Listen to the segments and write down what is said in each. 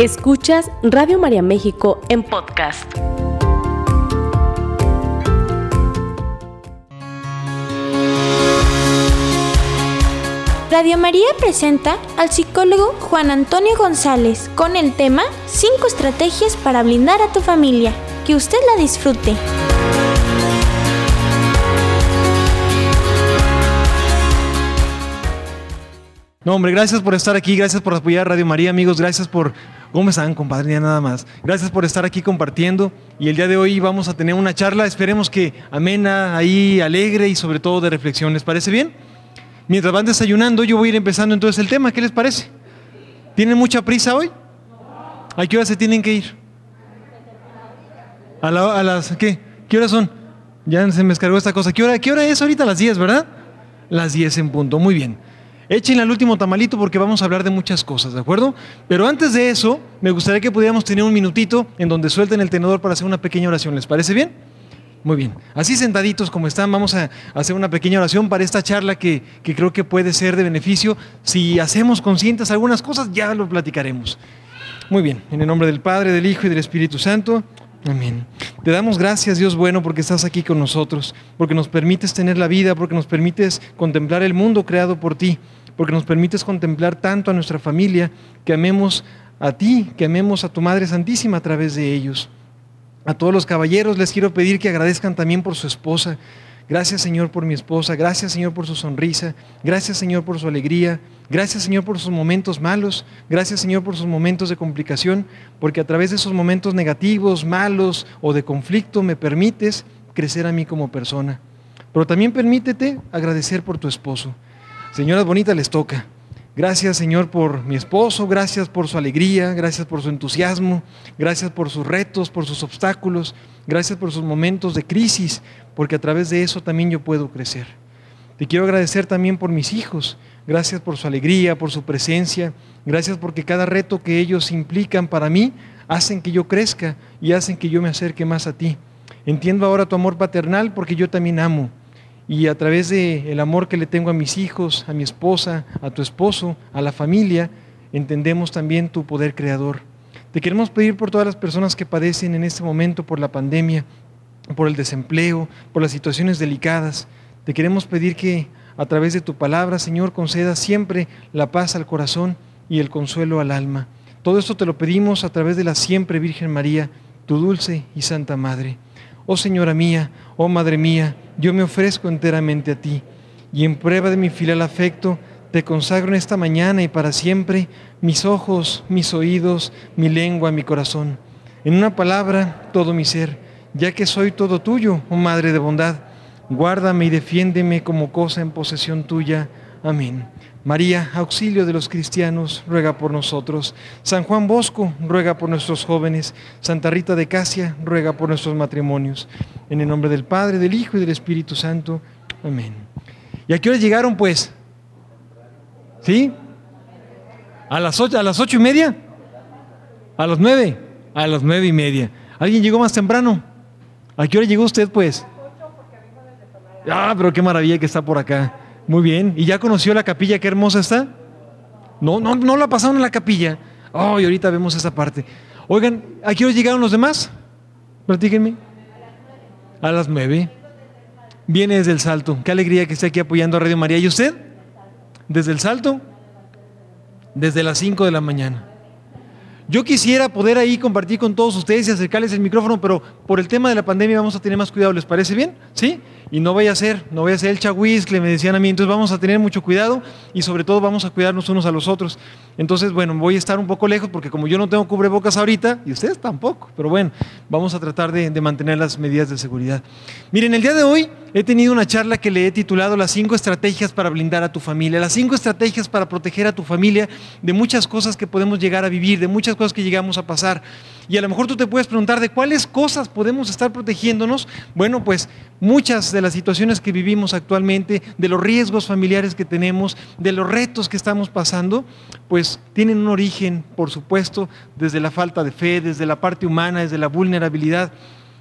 Escuchas Radio María México en podcast. Radio María presenta al psicólogo Juan Antonio González con el tema 5 estrategias para blindar a tu familia. Que usted la disfrute. No, hombre, gracias por estar aquí, gracias por apoyar Radio María, amigos, gracias por... ¿Cómo están, compadre? Ya nada más. Gracias por estar aquí compartiendo y el día de hoy vamos a tener una charla, esperemos que amena, ahí, alegre y sobre todo de reflexión. ¿Les parece bien? Mientras van desayunando, yo voy a ir empezando entonces el tema, ¿qué les parece? ¿Tienen mucha prisa hoy? ¿A qué hora se tienen que ir? ¿A, las... ¿Qué? ¿Qué horas son? Ya se me descargó esta cosa. ¿Qué hora, ¿Qué hora es ahorita? Las 10, ¿verdad? Las 10 en punto, muy bien. Échenle al último tamalito porque vamos a hablar de muchas cosas, ¿de acuerdo? Pero antes de eso, me gustaría que pudiéramos tener un minutito en donde suelten el tenedor para hacer una pequeña oración. ¿Les parece bien? Muy bien. Así sentaditos como están, vamos a hacer una pequeña oración para esta charla que, que creo que puede ser de beneficio. Si hacemos conscientes algunas cosas, ya lo platicaremos. Muy bien. En el nombre del Padre, del Hijo y del Espíritu Santo. Amén. Te damos gracias, Dios bueno, porque estás aquí con nosotros, porque nos permites tener la vida, porque nos permites contemplar el mundo creado por ti porque nos permites contemplar tanto a nuestra familia, que amemos a ti, que amemos a tu Madre Santísima a través de ellos. A todos los caballeros les quiero pedir que agradezcan también por su esposa. Gracias Señor por mi esposa, gracias Señor por su sonrisa, gracias Señor por su alegría, gracias Señor por sus momentos malos, gracias Señor por sus momentos de complicación, porque a través de esos momentos negativos, malos o de conflicto me permites crecer a mí como persona. Pero también permítete agradecer por tu esposo. Señoras bonitas les toca. Gracias Señor por mi esposo, gracias por su alegría, gracias por su entusiasmo, gracias por sus retos, por sus obstáculos, gracias por sus momentos de crisis, porque a través de eso también yo puedo crecer. Te quiero agradecer también por mis hijos, gracias por su alegría, por su presencia, gracias porque cada reto que ellos implican para mí hacen que yo crezca y hacen que yo me acerque más a ti. Entiendo ahora tu amor paternal porque yo también amo y a través del el amor que le tengo a mis hijos, a mi esposa, a tu esposo, a la familia, entendemos también tu poder creador. Te queremos pedir por todas las personas que padecen en este momento por la pandemia, por el desempleo, por las situaciones delicadas. Te queremos pedir que a través de tu palabra, Señor, conceda siempre la paz al corazón y el consuelo al alma. Todo esto te lo pedimos a través de la siempre Virgen María, tu dulce y santa Madre. Oh Señora mía, oh Madre mía, yo me ofrezco enteramente a ti y en prueba de mi filial afecto te consagro en esta mañana y para siempre mis ojos, mis oídos, mi lengua, mi corazón. En una palabra, todo mi ser, ya que soy todo tuyo, oh Madre de bondad. Guárdame y defiéndeme como cosa en posesión tuya. Amén. María, auxilio de los cristianos, ruega por nosotros. San Juan Bosco, ruega por nuestros jóvenes. Santa Rita de Casia, ruega por nuestros matrimonios. En el nombre del Padre, del Hijo y del Espíritu Santo. Amén. ¿Y a qué hora llegaron, pues? ¿Sí? ¿A las ocho, a las ocho y media? ¿A las nueve? A las nueve y media. ¿Alguien llegó más temprano? ¿A qué hora llegó usted, pues? Ah, pero qué maravilla que está por acá. Muy bien. ¿Y ya conoció la capilla? ¿Qué hermosa está? No, no, no la pasaron en la capilla. Oh, y ahorita vemos esa parte. Oigan, ¿a qué hora llegaron los demás? Platíquenme. A las nueve. Viene desde el Salto. Qué alegría que esté aquí apoyando a Radio María. ¿Y usted? ¿Desde el Salto? Desde las cinco de la mañana. Yo quisiera poder ahí compartir con todos ustedes y acercarles el micrófono, pero por el tema de la pandemia vamos a tener más cuidado. ¿Les parece bien? ¿Sí? Y no vaya a ser, no vaya a ser el que me decían a mí, entonces vamos a tener mucho cuidado y sobre todo vamos a cuidarnos unos a los otros. Entonces, bueno, voy a estar un poco lejos porque como yo no tengo cubrebocas ahorita, y ustedes tampoco, pero bueno, vamos a tratar de, de mantener las medidas de seguridad. Miren, el día de hoy he tenido una charla que le he titulado Las cinco estrategias para blindar a tu familia, las cinco estrategias para proteger a tu familia de muchas cosas que podemos llegar a vivir, de muchas cosas que llegamos a pasar. Y a lo mejor tú te puedes preguntar de cuáles cosas podemos estar protegiéndonos. Bueno, pues muchas de las situaciones que vivimos actualmente, de los riesgos familiares que tenemos, de los retos que estamos pasando, pues tienen un origen, por supuesto, desde la falta de fe, desde la parte humana, desde la vulnerabilidad.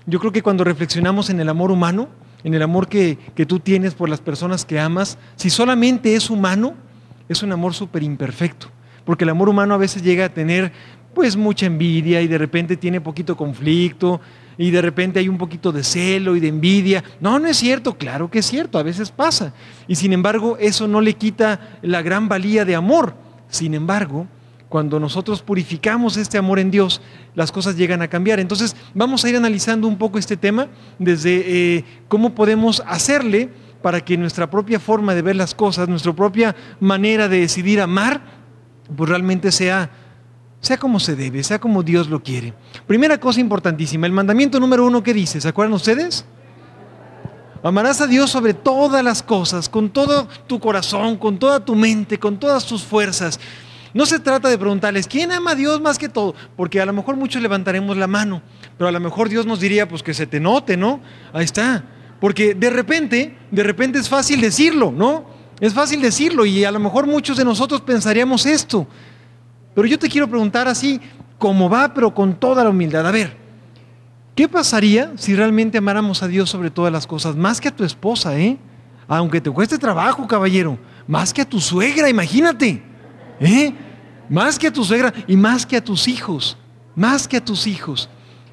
Yo creo que cuando reflexionamos en el amor humano, en el amor que, que tú tienes por las personas que amas, si solamente es humano, es un amor súper imperfecto porque el amor humano a veces llega a tener pues mucha envidia y de repente tiene poquito conflicto y de repente hay un poquito de celo y de envidia. No, no es cierto, claro que es cierto, a veces pasa. Y sin embargo, eso no le quita la gran valía de amor. Sin embargo, cuando nosotros purificamos este amor en Dios, las cosas llegan a cambiar. Entonces, vamos a ir analizando un poco este tema desde eh, cómo podemos hacerle para que nuestra propia forma de ver las cosas, nuestra propia manera de decidir amar, pues realmente sea, sea como se debe, sea como Dios lo quiere. Primera cosa importantísima, el mandamiento número uno que dice, ¿se acuerdan ustedes? Amarás a Dios sobre todas las cosas, con todo tu corazón, con toda tu mente, con todas tus fuerzas. No se trata de preguntarles, ¿quién ama a Dios más que todo? Porque a lo mejor muchos levantaremos la mano, pero a lo mejor Dios nos diría, pues que se te note, ¿no? Ahí está. Porque de repente, de repente es fácil decirlo, ¿no? Es fácil decirlo y a lo mejor muchos de nosotros pensaríamos esto. Pero yo te quiero preguntar así, como va, pero con toda la humildad. A ver, ¿qué pasaría si realmente amáramos a Dios sobre todas las cosas? Más que a tu esposa, ¿eh? Aunque te cueste trabajo, caballero. Más que a tu suegra, imagínate. ¿Eh? Más que a tu suegra y más que a tus hijos, más que a tus hijos.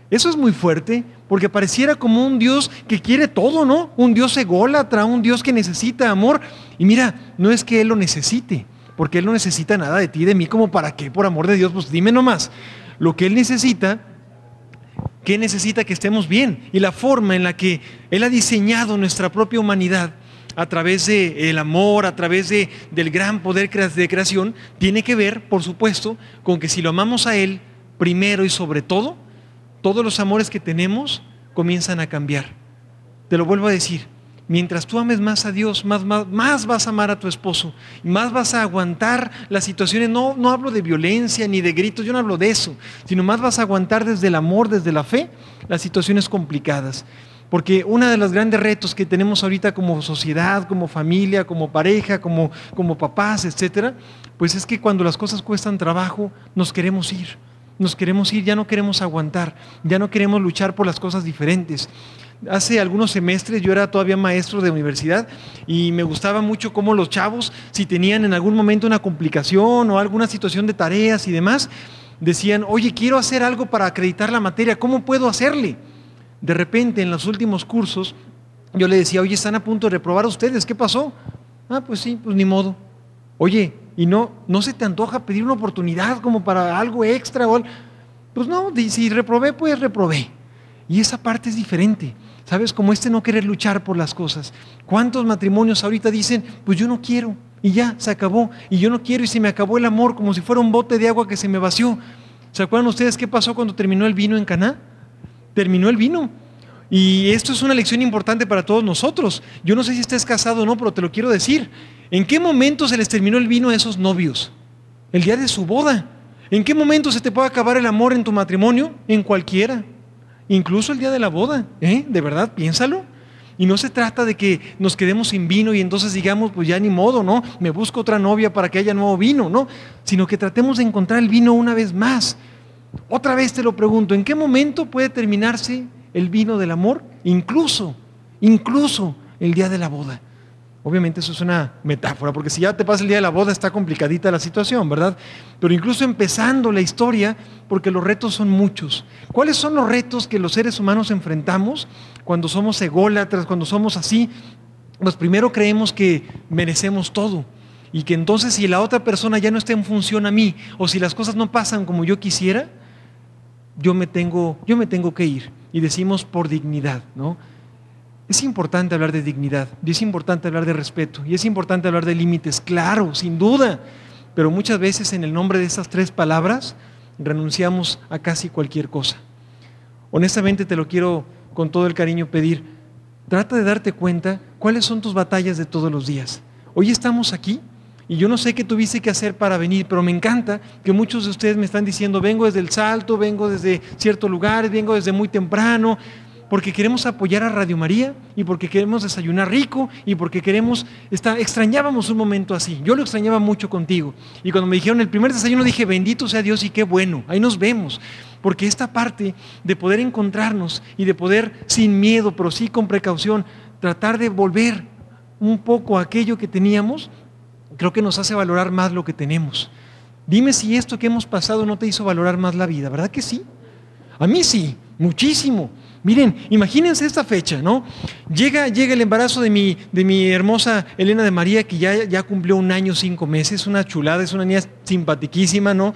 Eso es muy fuerte porque pareciera como un Dios que quiere todo, ¿no? Un Dios ególatra, un Dios que necesita amor. Y mira, no es que Él lo necesite, porque Él no necesita nada de ti, de mí, como para qué, por amor de Dios, pues dime nomás. Lo que Él necesita, que necesita que estemos bien. Y la forma en la que Él ha diseñado nuestra propia humanidad a través del amor, a través de, del gran poder de creación, tiene que ver, por supuesto, con que si lo amamos a Él primero y sobre todo, todos los amores que tenemos comienzan a cambiar. Te lo vuelvo a decir, mientras tú ames más a Dios, más, más, vas a amar a tu esposo, más vas a aguantar las situaciones. No, no hablo de violencia ni de gritos, yo no hablo de eso, sino más vas a aguantar desde el amor, desde la fe, las situaciones complicadas. Porque uno de los grandes retos que tenemos ahorita como sociedad, como familia, como pareja, como, como papás, etcétera, pues es que cuando las cosas cuestan trabajo, nos queremos ir. Nos queremos ir, ya no queremos aguantar, ya no queremos luchar por las cosas diferentes. Hace algunos semestres yo era todavía maestro de universidad y me gustaba mucho cómo los chavos, si tenían en algún momento una complicación o alguna situación de tareas y demás, decían, oye, quiero hacer algo para acreditar la materia, ¿cómo puedo hacerle? de repente en los últimos cursos yo le decía, oye, están a punto de reprobar ustedes, ¿qué pasó? Ah, pues sí, pues ni modo. Oye, ¿y no, no se te antoja pedir una oportunidad como para algo extra? O Pues no, si reprobé, pues reprobé. Y esa parte es diferente. ¿Sabes? Como este no querer luchar por las cosas. ¿Cuántos matrimonios ahorita dicen, pues yo no quiero y ya, se acabó. Y yo no quiero y se me acabó el amor como si fuera un bote de agua que se me vació. ¿Se acuerdan ustedes qué pasó cuando terminó el vino en Caná? terminó el vino. Y esto es una lección importante para todos nosotros. Yo no sé si estés casado o no, pero te lo quiero decir. ¿En qué momento se les terminó el vino a esos novios? El día de su boda. ¿En qué momento se te puede acabar el amor en tu matrimonio? En cualquiera. Incluso el día de la boda. ¿eh? De verdad, piénsalo. Y no se trata de que nos quedemos sin vino y entonces digamos, pues ya ni modo, ¿no? Me busco otra novia para que haya nuevo vino, ¿no? Sino que tratemos de encontrar el vino una vez más. Otra vez te lo pregunto, ¿en qué momento puede terminarse el vino del amor? Incluso, incluso el día de la boda. Obviamente eso es una metáfora, porque si ya te pasa el día de la boda está complicadita la situación, ¿verdad? Pero incluso empezando la historia, porque los retos son muchos. ¿Cuáles son los retos que los seres humanos enfrentamos cuando somos ególatras, cuando somos así? Pues primero creemos que merecemos todo y que entonces si la otra persona ya no está en función a mí o si las cosas no pasan como yo quisiera, yo me tengo, yo me tengo que ir. Y decimos por dignidad, ¿no? Es importante hablar de dignidad, y es importante hablar de respeto, y es importante hablar de límites, claro, sin duda. Pero muchas veces en el nombre de esas tres palabras renunciamos a casi cualquier cosa. Honestamente te lo quiero con todo el cariño pedir, trata de darte cuenta cuáles son tus batallas de todos los días. Hoy estamos aquí y yo no sé qué tuviste que hacer para venir, pero me encanta que muchos de ustedes me están diciendo, vengo desde el Salto, vengo desde ciertos lugares, vengo desde muy temprano, porque queremos apoyar a Radio María y porque queremos desayunar rico y porque queremos, extrañábamos un momento así. Yo lo extrañaba mucho contigo. Y cuando me dijeron el primer desayuno dije, bendito sea Dios y qué bueno, ahí nos vemos. Porque esta parte de poder encontrarnos y de poder sin miedo, pero sí con precaución, tratar de volver un poco a aquello que teníamos, creo que nos hace valorar más lo que tenemos. Dime si esto que hemos pasado no te hizo valorar más la vida, ¿verdad que sí? A mí sí, muchísimo. Miren, imagínense esta fecha, ¿no? Llega, llega el embarazo de mi, de mi hermosa Elena de María, que ya, ya cumplió un año, cinco meses, una chulada, es una niña simpatiquísima, ¿no?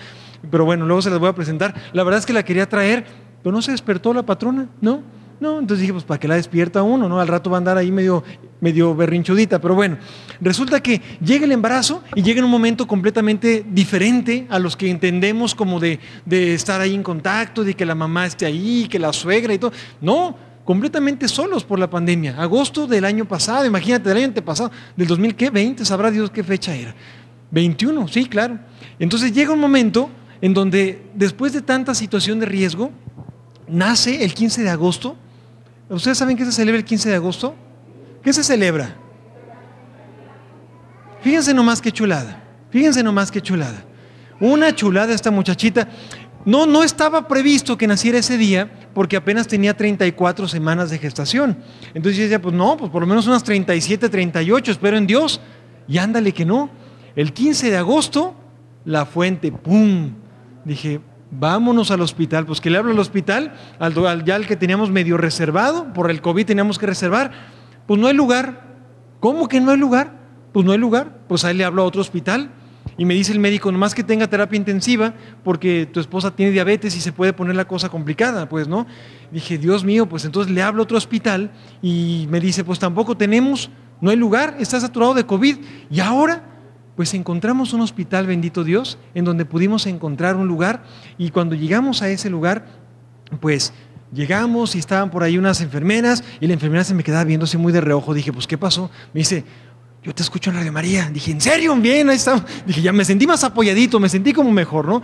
Pero bueno, luego se las voy a presentar. La verdad es que la quería traer, pero no se despertó la patrona, ¿no? No, entonces dije, pues para que la despierta uno, ¿no? Al rato va a andar ahí medio, medio berrinchudita, pero bueno, resulta que llega el embarazo y llega en un momento completamente diferente a los que entendemos como de, de estar ahí en contacto, de que la mamá esté ahí, que la suegra y todo. No, completamente solos por la pandemia. Agosto del año pasado, imagínate, del año antepasado, del 2020, sabrá Dios qué fecha era. 21, sí, claro. Entonces llega un momento en donde después de tanta situación de riesgo, nace el 15 de agosto ¿Ustedes saben qué se celebra el 15 de agosto? ¿Qué se celebra? Fíjense nomás qué chulada. Fíjense nomás qué chulada. Una chulada esta muchachita. No, no estaba previsto que naciera ese día porque apenas tenía 34 semanas de gestación. Entonces yo decía, pues no, pues por lo menos unas 37, 38, espero en Dios. Y ándale que no. El 15 de agosto, la fuente, ¡pum! Dije, vámonos al hospital. Pues que le hablo al hospital, al, ya al que teníamos medio reservado, por el COVID teníamos que reservar. Pues no hay lugar. ¿Cómo que no hay lugar? Pues no hay lugar. Pues ahí le hablo a otro hospital. Y me dice el médico, nomás que tenga terapia intensiva, porque tu esposa tiene diabetes y se puede poner la cosa complicada, pues, ¿no? Dije, Dios mío, pues entonces le hablo a otro hospital y me dice, pues tampoco tenemos, no hay lugar, está saturado de COVID. Y ahora, pues encontramos un hospital, bendito Dios, en donde pudimos encontrar un lugar y cuando llegamos a ese lugar, pues llegamos y estaban por ahí unas enfermeras y la enfermera se me quedaba viéndose muy de reojo. Dije, pues ¿qué pasó? Me dice, yo te escucho en Radio María. Dije, ¿en serio? Bien, ahí está. Dije, ya me sentí más apoyadito, me sentí como mejor, ¿no?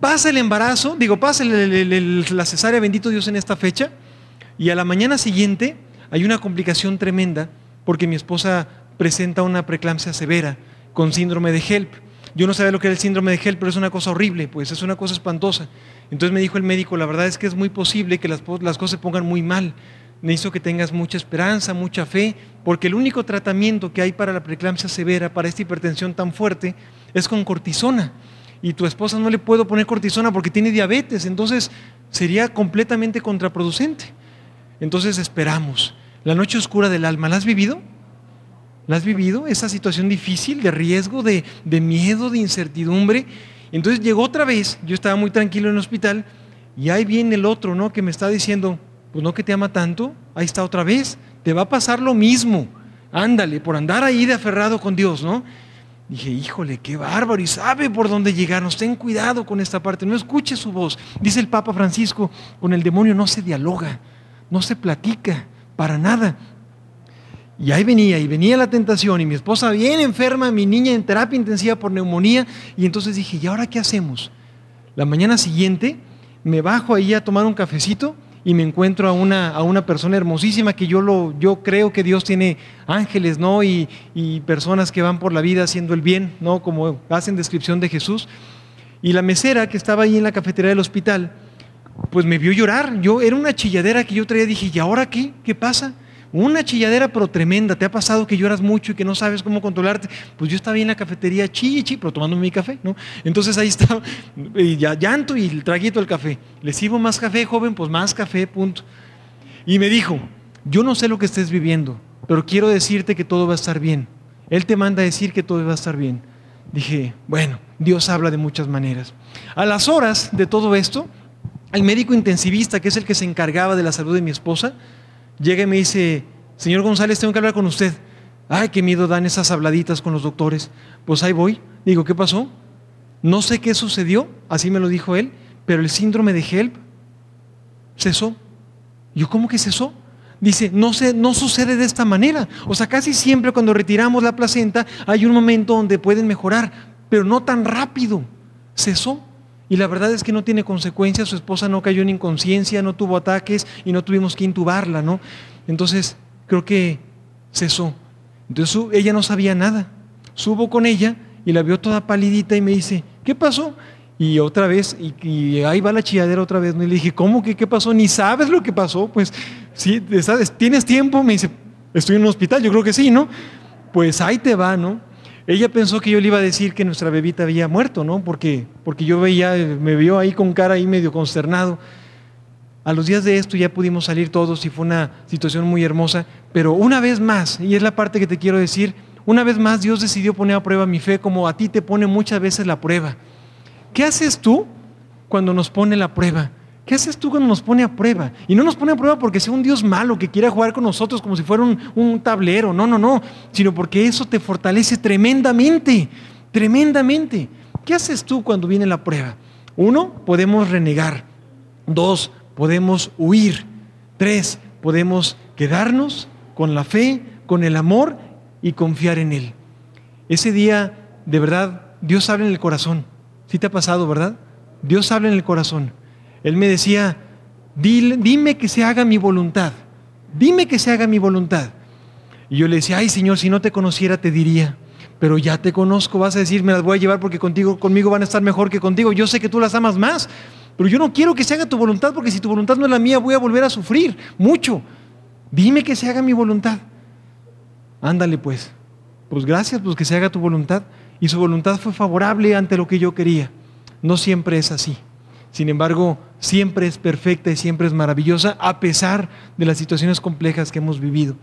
Pasa el embarazo, digo, pasa la cesárea, bendito Dios, en esta fecha, y a la mañana siguiente hay una complicación tremenda porque mi esposa presenta una preeclampsia severa con síndrome de HELP. Yo no sabía lo que era el síndrome de HELP, pero es una cosa horrible, pues es una cosa espantosa. Entonces me dijo el médico, la verdad es que es muy posible que las, cosas se pongan muy mal. Necesito que tengas mucha esperanza, mucha fe, porque el único tratamiento que hay para la preeclampsia severa, para esta hipertensión tan fuerte, es con cortisona. Y tu esposa no le puedo poner cortisona porque tiene diabetes, entonces sería completamente contraproducente. Entonces esperamos. La noche oscura del alma, ¿la has vivido? ¿La has vivido? Esa situación difícil, de riesgo, de, miedo, de incertidumbre. Entonces llegó otra vez, yo estaba muy tranquilo en el hospital, y ahí viene el otro, ¿no? Que me está diciendo, pues no que te ama tanto, ahí está otra vez, te va a pasar lo mismo. Ándale, por andar ahí de aferrado con Dios, ¿no? Dije, híjole, qué bárbaro, y sabe por dónde llegarnos, ten cuidado con esta parte, no escuche su voz. Dice el Papa Francisco, con el demonio no se dialoga, no se platica, para nada. Y ahí venía, y venía la tentación, y mi esposa bien enferma, mi niña en terapia intensiva por neumonía, y entonces dije, ¿y ahora qué hacemos? La mañana siguiente me bajo ahí a tomar un cafecito y me encuentro a una, a una persona hermosísima que yo, lo, yo creo que Dios tiene ángeles, ¿no? Y, y personas que van por la vida haciendo el bien, ¿no? Como hacen descripción de Jesús. Y la mesera que estaba ahí en la cafetería del hospital, pues me vio llorar. Yo era una chilladera que yo traía, dije, ¿y ahora qué? ¿Qué pasa? Una chilladera pero tremenda. ¿Te ha pasado que lloras mucho y que no sabes cómo controlarte? Pues yo estaba en la cafetería, chi, chi, pero tomando mi café, ¿no? Entonces ahí estaba, y ya llanto y el traguito del café. ¿Le sirvo más café, joven? Pues más café, punto. Y me dijo, yo no sé lo que estés viviendo, pero quiero decirte que todo va a estar bien. Él te manda a decir que todo va a estar bien. Dije, bueno, Dios habla de muchas maneras. A las horas de todo esto, el médico intensivista, que es el que se encargaba de la salud de mi esposa, llega y me dice, señor González, tengo que hablar con usted. Ay, qué miedo dan esas habladitas con los doctores. Pues ahí voy. Digo, ¿qué pasó? No sé qué sucedió, así me lo dijo él, pero el síndrome de HELP cesó. Yo, ¿cómo que cesó? Dice, no, se, no sucede de esta manera. O sea, casi siempre cuando retiramos la placenta hay un momento donde pueden mejorar, pero no tan rápido. Cesó. Y la verdad es que no tiene consecuencias, su esposa no cayó en inconsciencia, no tuvo ataques y no tuvimos que intubarla, ¿no? Entonces, creo que cesó. Entonces ella no sabía nada. Subo con ella y la vio toda palidita y me dice, ¿qué pasó? Y otra vez, y, ahí va la chilladera otra vez, ¿no? Y le dije, ¿cómo que qué pasó? Ni sabes lo que pasó. Pues, sí, ¿sabes? ¿Tienes tiempo? Me dice, estoy en un hospital, yo creo que sí, ¿no? Pues ahí te va, ¿no? Ella pensó que yo le iba a decir que nuestra bebita había muerto, ¿no? Porque, porque yo veía, me vio ahí con cara ahí medio consternado. A los días de esto ya pudimos salir todos y fue una situación muy hermosa, pero una vez más, y es la parte que te quiero decir, una vez más Dios decidió poner a prueba mi fe como a ti te pone muchas veces la prueba. ¿Qué haces tú cuando nos pone la prueba? ¿Qué haces tú cuando nos pone a prueba? Y no nos pone a prueba porque sea un Dios malo que quiera jugar con nosotros como si fuera un, un, tablero. No, no, no. Sino porque eso te fortalece tremendamente, tremendamente. ¿Qué haces tú cuando viene la prueba? Uno, podemos renegar. Dos, podemos huir. Tres, podemos quedarnos con la fe, con el amor y confiar en Él. Ese día, de verdad, Dios habla en el corazón. ¿Sí te ha pasado, verdad? Dios habla en el corazón. Él me decía, dime que se haga mi voluntad, dime que se haga mi voluntad. Y yo le decía, ay Señor, si no te conociera te diría, pero ya te conozco, vas a decir, me las voy a llevar porque contigo, conmigo van a estar mejor que contigo. Yo sé que tú las amas más, pero yo no quiero que se haga tu voluntad porque si tu voluntad no es la mía voy a volver a sufrir mucho. Dime que se haga mi voluntad. Ándale pues. Pues gracias, pues que se haga tu voluntad. Y su voluntad fue favorable ante lo que yo quería. No siempre es así. Sin embargo, siempre es perfecta y siempre es maravillosa a pesar de las situaciones complejas que hemos vivido.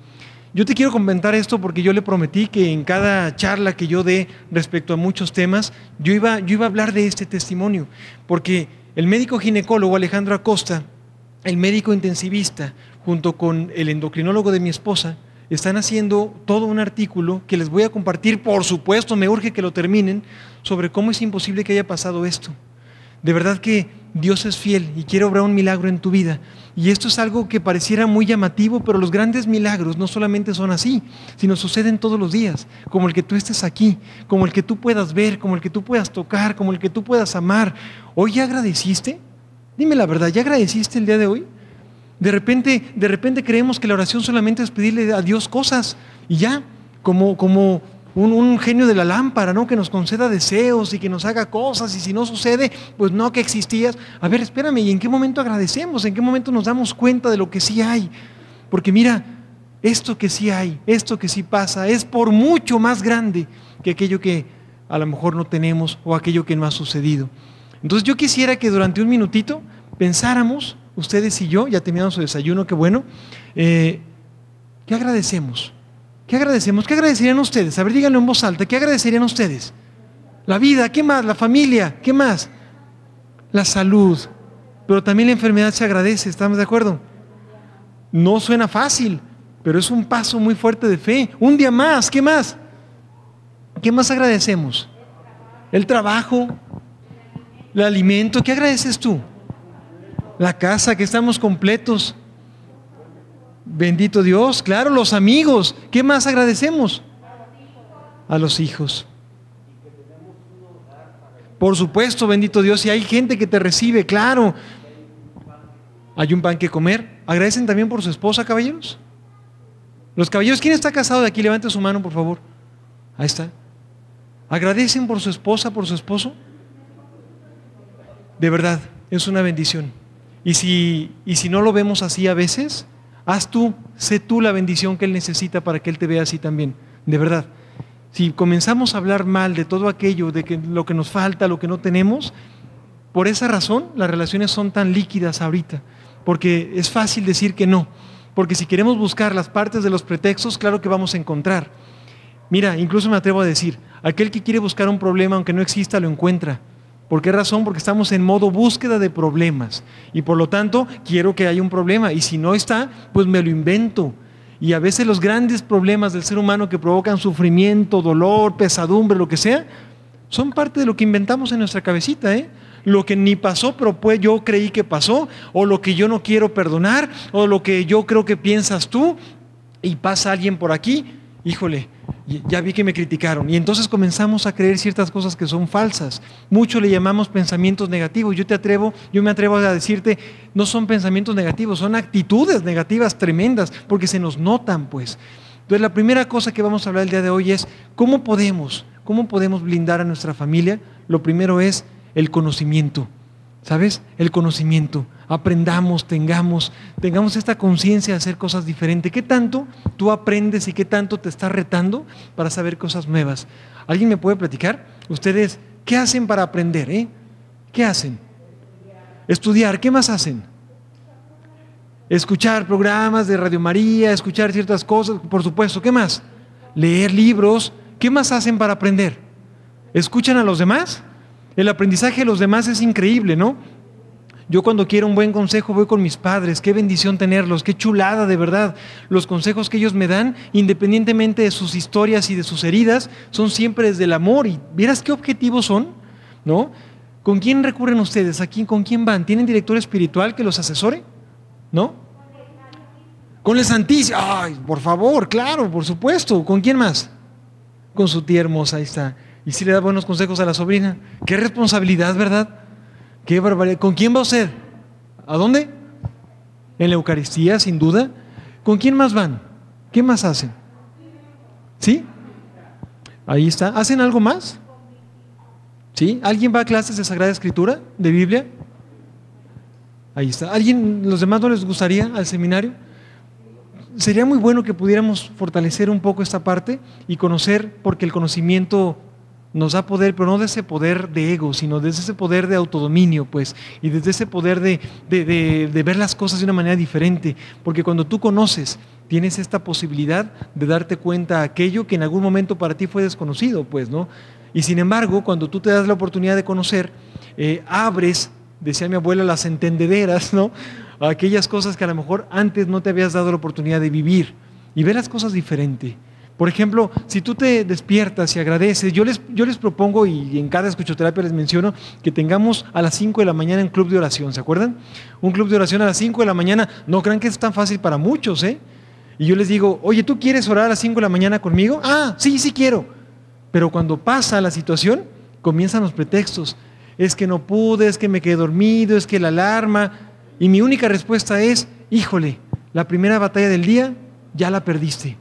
Yo te quiero comentar esto porque yo le prometí que en cada charla que yo dé respecto a muchos temas, yo iba, yo iba a hablar de este testimonio, porque el médico ginecólogo Alejandro Acosta, el médico intensivista, junto con el endocrinólogo de mi esposa, están haciendo todo un artículo que les voy a compartir, por supuesto, me urge que lo terminen, sobre cómo es imposible que haya pasado esto. De verdad que Dios es fiel y quiere obrar un milagro en tu vida. Y esto es algo que pareciera muy llamativo, pero los grandes milagros no solamente son así, sino suceden todos los días, como el que tú estés aquí, como el que tú puedas ver, como el que tú puedas tocar, como el que tú puedas amar. ¿Hoy ya agradeciste? Dime la verdad, ¿ya agradeciste el día de hoy? De repente, de repente creemos que la oración solamente es pedirle a Dios cosas y ya, como, como un, genio de la lámpara, ¿no? Que nos conceda deseos y que nos haga cosas y si no sucede, pues no que existías. A ver, espérame, ¿y en qué momento agradecemos? ¿En qué momento nos damos cuenta de lo que sí hay? Porque mira, esto que sí hay, esto que sí pasa, es por mucho más grande que aquello que a lo mejor no tenemos o aquello que no ha sucedido. Entonces yo quisiera que durante un minutito pensáramos ustedes y yo, ya terminamos su desayuno, qué bueno. Eh, ¿Qué agradecemos? ¿Qué agradecemos? ¿Qué agradecerían ustedes? A ver, díganlo en voz alta. ¿Qué agradecerían ustedes? La vida, ¿qué más? La familia, ¿qué más? La salud. Pero también la enfermedad se agradece, ¿estamos de acuerdo? No suena fácil, pero es un paso muy fuerte de fe. Un día más, ¿qué más? ¿Qué más agradecemos? El trabajo, el alimento, ¿qué agradeces tú? la casa, que estamos completos. Bendito Dios, claro, los amigos. ¿Qué más agradecemos? A los hijos. Por supuesto, bendito Dios, si hay gente que te recibe, claro. Hay un pan que comer. ¿Agradecen también por su esposa, caballeros? Los caballeros, ¿quién está casado de aquí? Levante su mano, por favor. Ahí está. ¿Agradecen por su esposa, por su esposo? De verdad, es una bendición. Y si, y si no lo vemos así a veces, haz tú, sé tú la bendición que Él necesita para que Él te vea así también. De verdad. Si comenzamos a hablar mal de todo aquello, de lo que nos falta, lo que no tenemos, por esa razón las relaciones son tan líquidas ahorita, porque es fácil decir que no, porque si queremos buscar las partes de los pretextos, claro que vamos a encontrar. Mira, incluso me atrevo a decir, aquel que quiere buscar un problema aunque no exista, lo encuentra. ¿Por qué razón? Porque estamos en modo búsqueda de problemas. Y por lo tanto, quiero que haya un problema. Y si no está, pues me lo invento. Y a veces los grandes problemas del ser humano que provocan sufrimiento, dolor, pesadumbre, lo que sea, son parte de lo que inventamos en nuestra cabecita. ¿eh? Lo que ni pasó, pero pues yo creí que pasó, o lo que yo no quiero perdonar, o lo que yo creo que piensas tú, y pasa alguien por aquí, híjole, ya vi que me criticaron. Y entonces comenzamos a creer ciertas cosas que son falsas. Mucho le llamamos pensamientos negativos. Yo te atrevo, yo me atrevo a decirte, no son pensamientos negativos, son actitudes negativas tremendas, porque se nos notan, pues. Entonces, la primera cosa que vamos a hablar el día de hoy es cómo podemos, cómo podemos blindar a nuestra familia. Lo primero es el conocimiento. ¿Sabes? El conocimiento. Aprendamos, tengamos, tengamos esta conciencia de hacer cosas diferentes. ¿Qué tanto tú aprendes y qué tanto te estás retando para saber cosas nuevas? ¿Alguien me puede platicar? Ustedes, ¿qué hacen para aprender? Eh? ¿Qué hacen? Estudiar. ¿Qué más hacen? Escuchar programas de Radio María, escuchar ciertas cosas, por supuesto. ¿Qué más? Leer libros. ¿Qué más hacen para aprender? ¿Escuchan a los demás? El aprendizaje de los demás es increíble, ¿no? Yo cuando quiero un buen consejo voy con mis padres, qué bendición tenerlos, qué chulada de verdad. Los consejos que ellos me dan, independientemente de sus historias y de sus heridas, son siempre desde el amor. Y vieras qué objetivos son, ¿no? ¿Con quién recurren ustedes? ¿A quién, ¿Con quién van? ¿Tienen director espiritual que los asesore? ¿No? Con el Santísimo. Ay, por favor, claro, por supuesto. ¿Con quién más? Con su tía hermosa, ahí está. Y si le da buenos consejos a la sobrina. Qué responsabilidad, ¿verdad? Qué barbaridad. ¿Con quién va usted? ¿A dónde? En la Eucaristía, sin duda. ¿Con quién más van? ¿Qué más hacen? ¿Sí? Ahí está. ¿Hacen algo más? ¿Sí? ¿Alguien va a clases de Sagrada Escritura, de Biblia? Ahí está. ¿Alguien, los demás no les gustaría al seminario? Sería muy bueno que pudiéramos fortalecer un poco esta parte y conocer, porque el conocimiento nos da poder, pero no de ese poder de ego, sino desde ese poder de autodominio, pues, y desde ese poder de, de, ver las cosas de una manera diferente. Porque cuando tú conoces, tienes esta posibilidad de darte cuenta de aquello que en algún momento para ti fue desconocido, pues, ¿no? Y sin embargo, cuando tú te das la oportunidad de conocer, eh, abres, decía mi abuela, las entendederas, ¿no? Aquellas cosas que a lo mejor antes no te habías dado la oportunidad de vivir y ver las cosas diferente. Por ejemplo, si tú te despiertas y agradeces, yo les, yo les propongo, y en cada escuchoterapia les menciono, que tengamos a las 5 de la mañana un club de oración, ¿se acuerdan? Un club de oración a las 5 de la mañana, no crean que es tan fácil para muchos, ¿eh? Y yo les digo, oye, ¿tú quieres orar a las 5 de la mañana conmigo? Ah, sí, sí quiero. Pero cuando pasa la situación, comienzan los pretextos. Es que no pude, es que me quedé dormido, es que la alarma. Y mi única respuesta es, híjole, la primera batalla del día ya la perdiste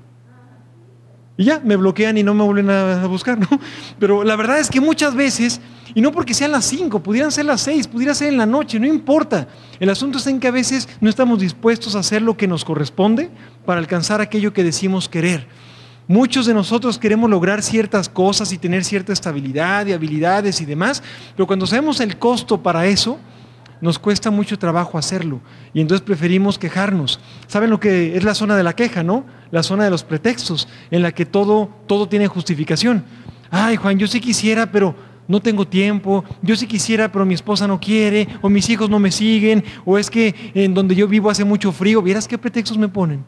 y ya, me bloquean y no me vuelven a buscar, ¿no? Pero la verdad es que muchas veces, y no porque sean las 5, pudieran ser las 6, pudiera ser en la noche, no importa. El asunto está en que a veces no estamos dispuestos a hacer lo que nos corresponde para alcanzar aquello que decimos querer. Muchos de nosotros queremos lograr ciertas cosas y tener cierta estabilidad y habilidades y demás, pero cuando sabemos el costo para eso, nos cuesta mucho trabajo hacerlo y entonces preferimos quejarnos. ¿Saben lo que es la zona de la queja, no? La zona de los pretextos, en la que todo, todo tiene justificación. Ay, Juan, yo sí quisiera, pero no tengo tiempo, yo sí quisiera, pero mi esposa no quiere, o mis hijos no me siguen, o es que en donde yo vivo hace mucho frío, ¿vieras qué pretextos me ponen?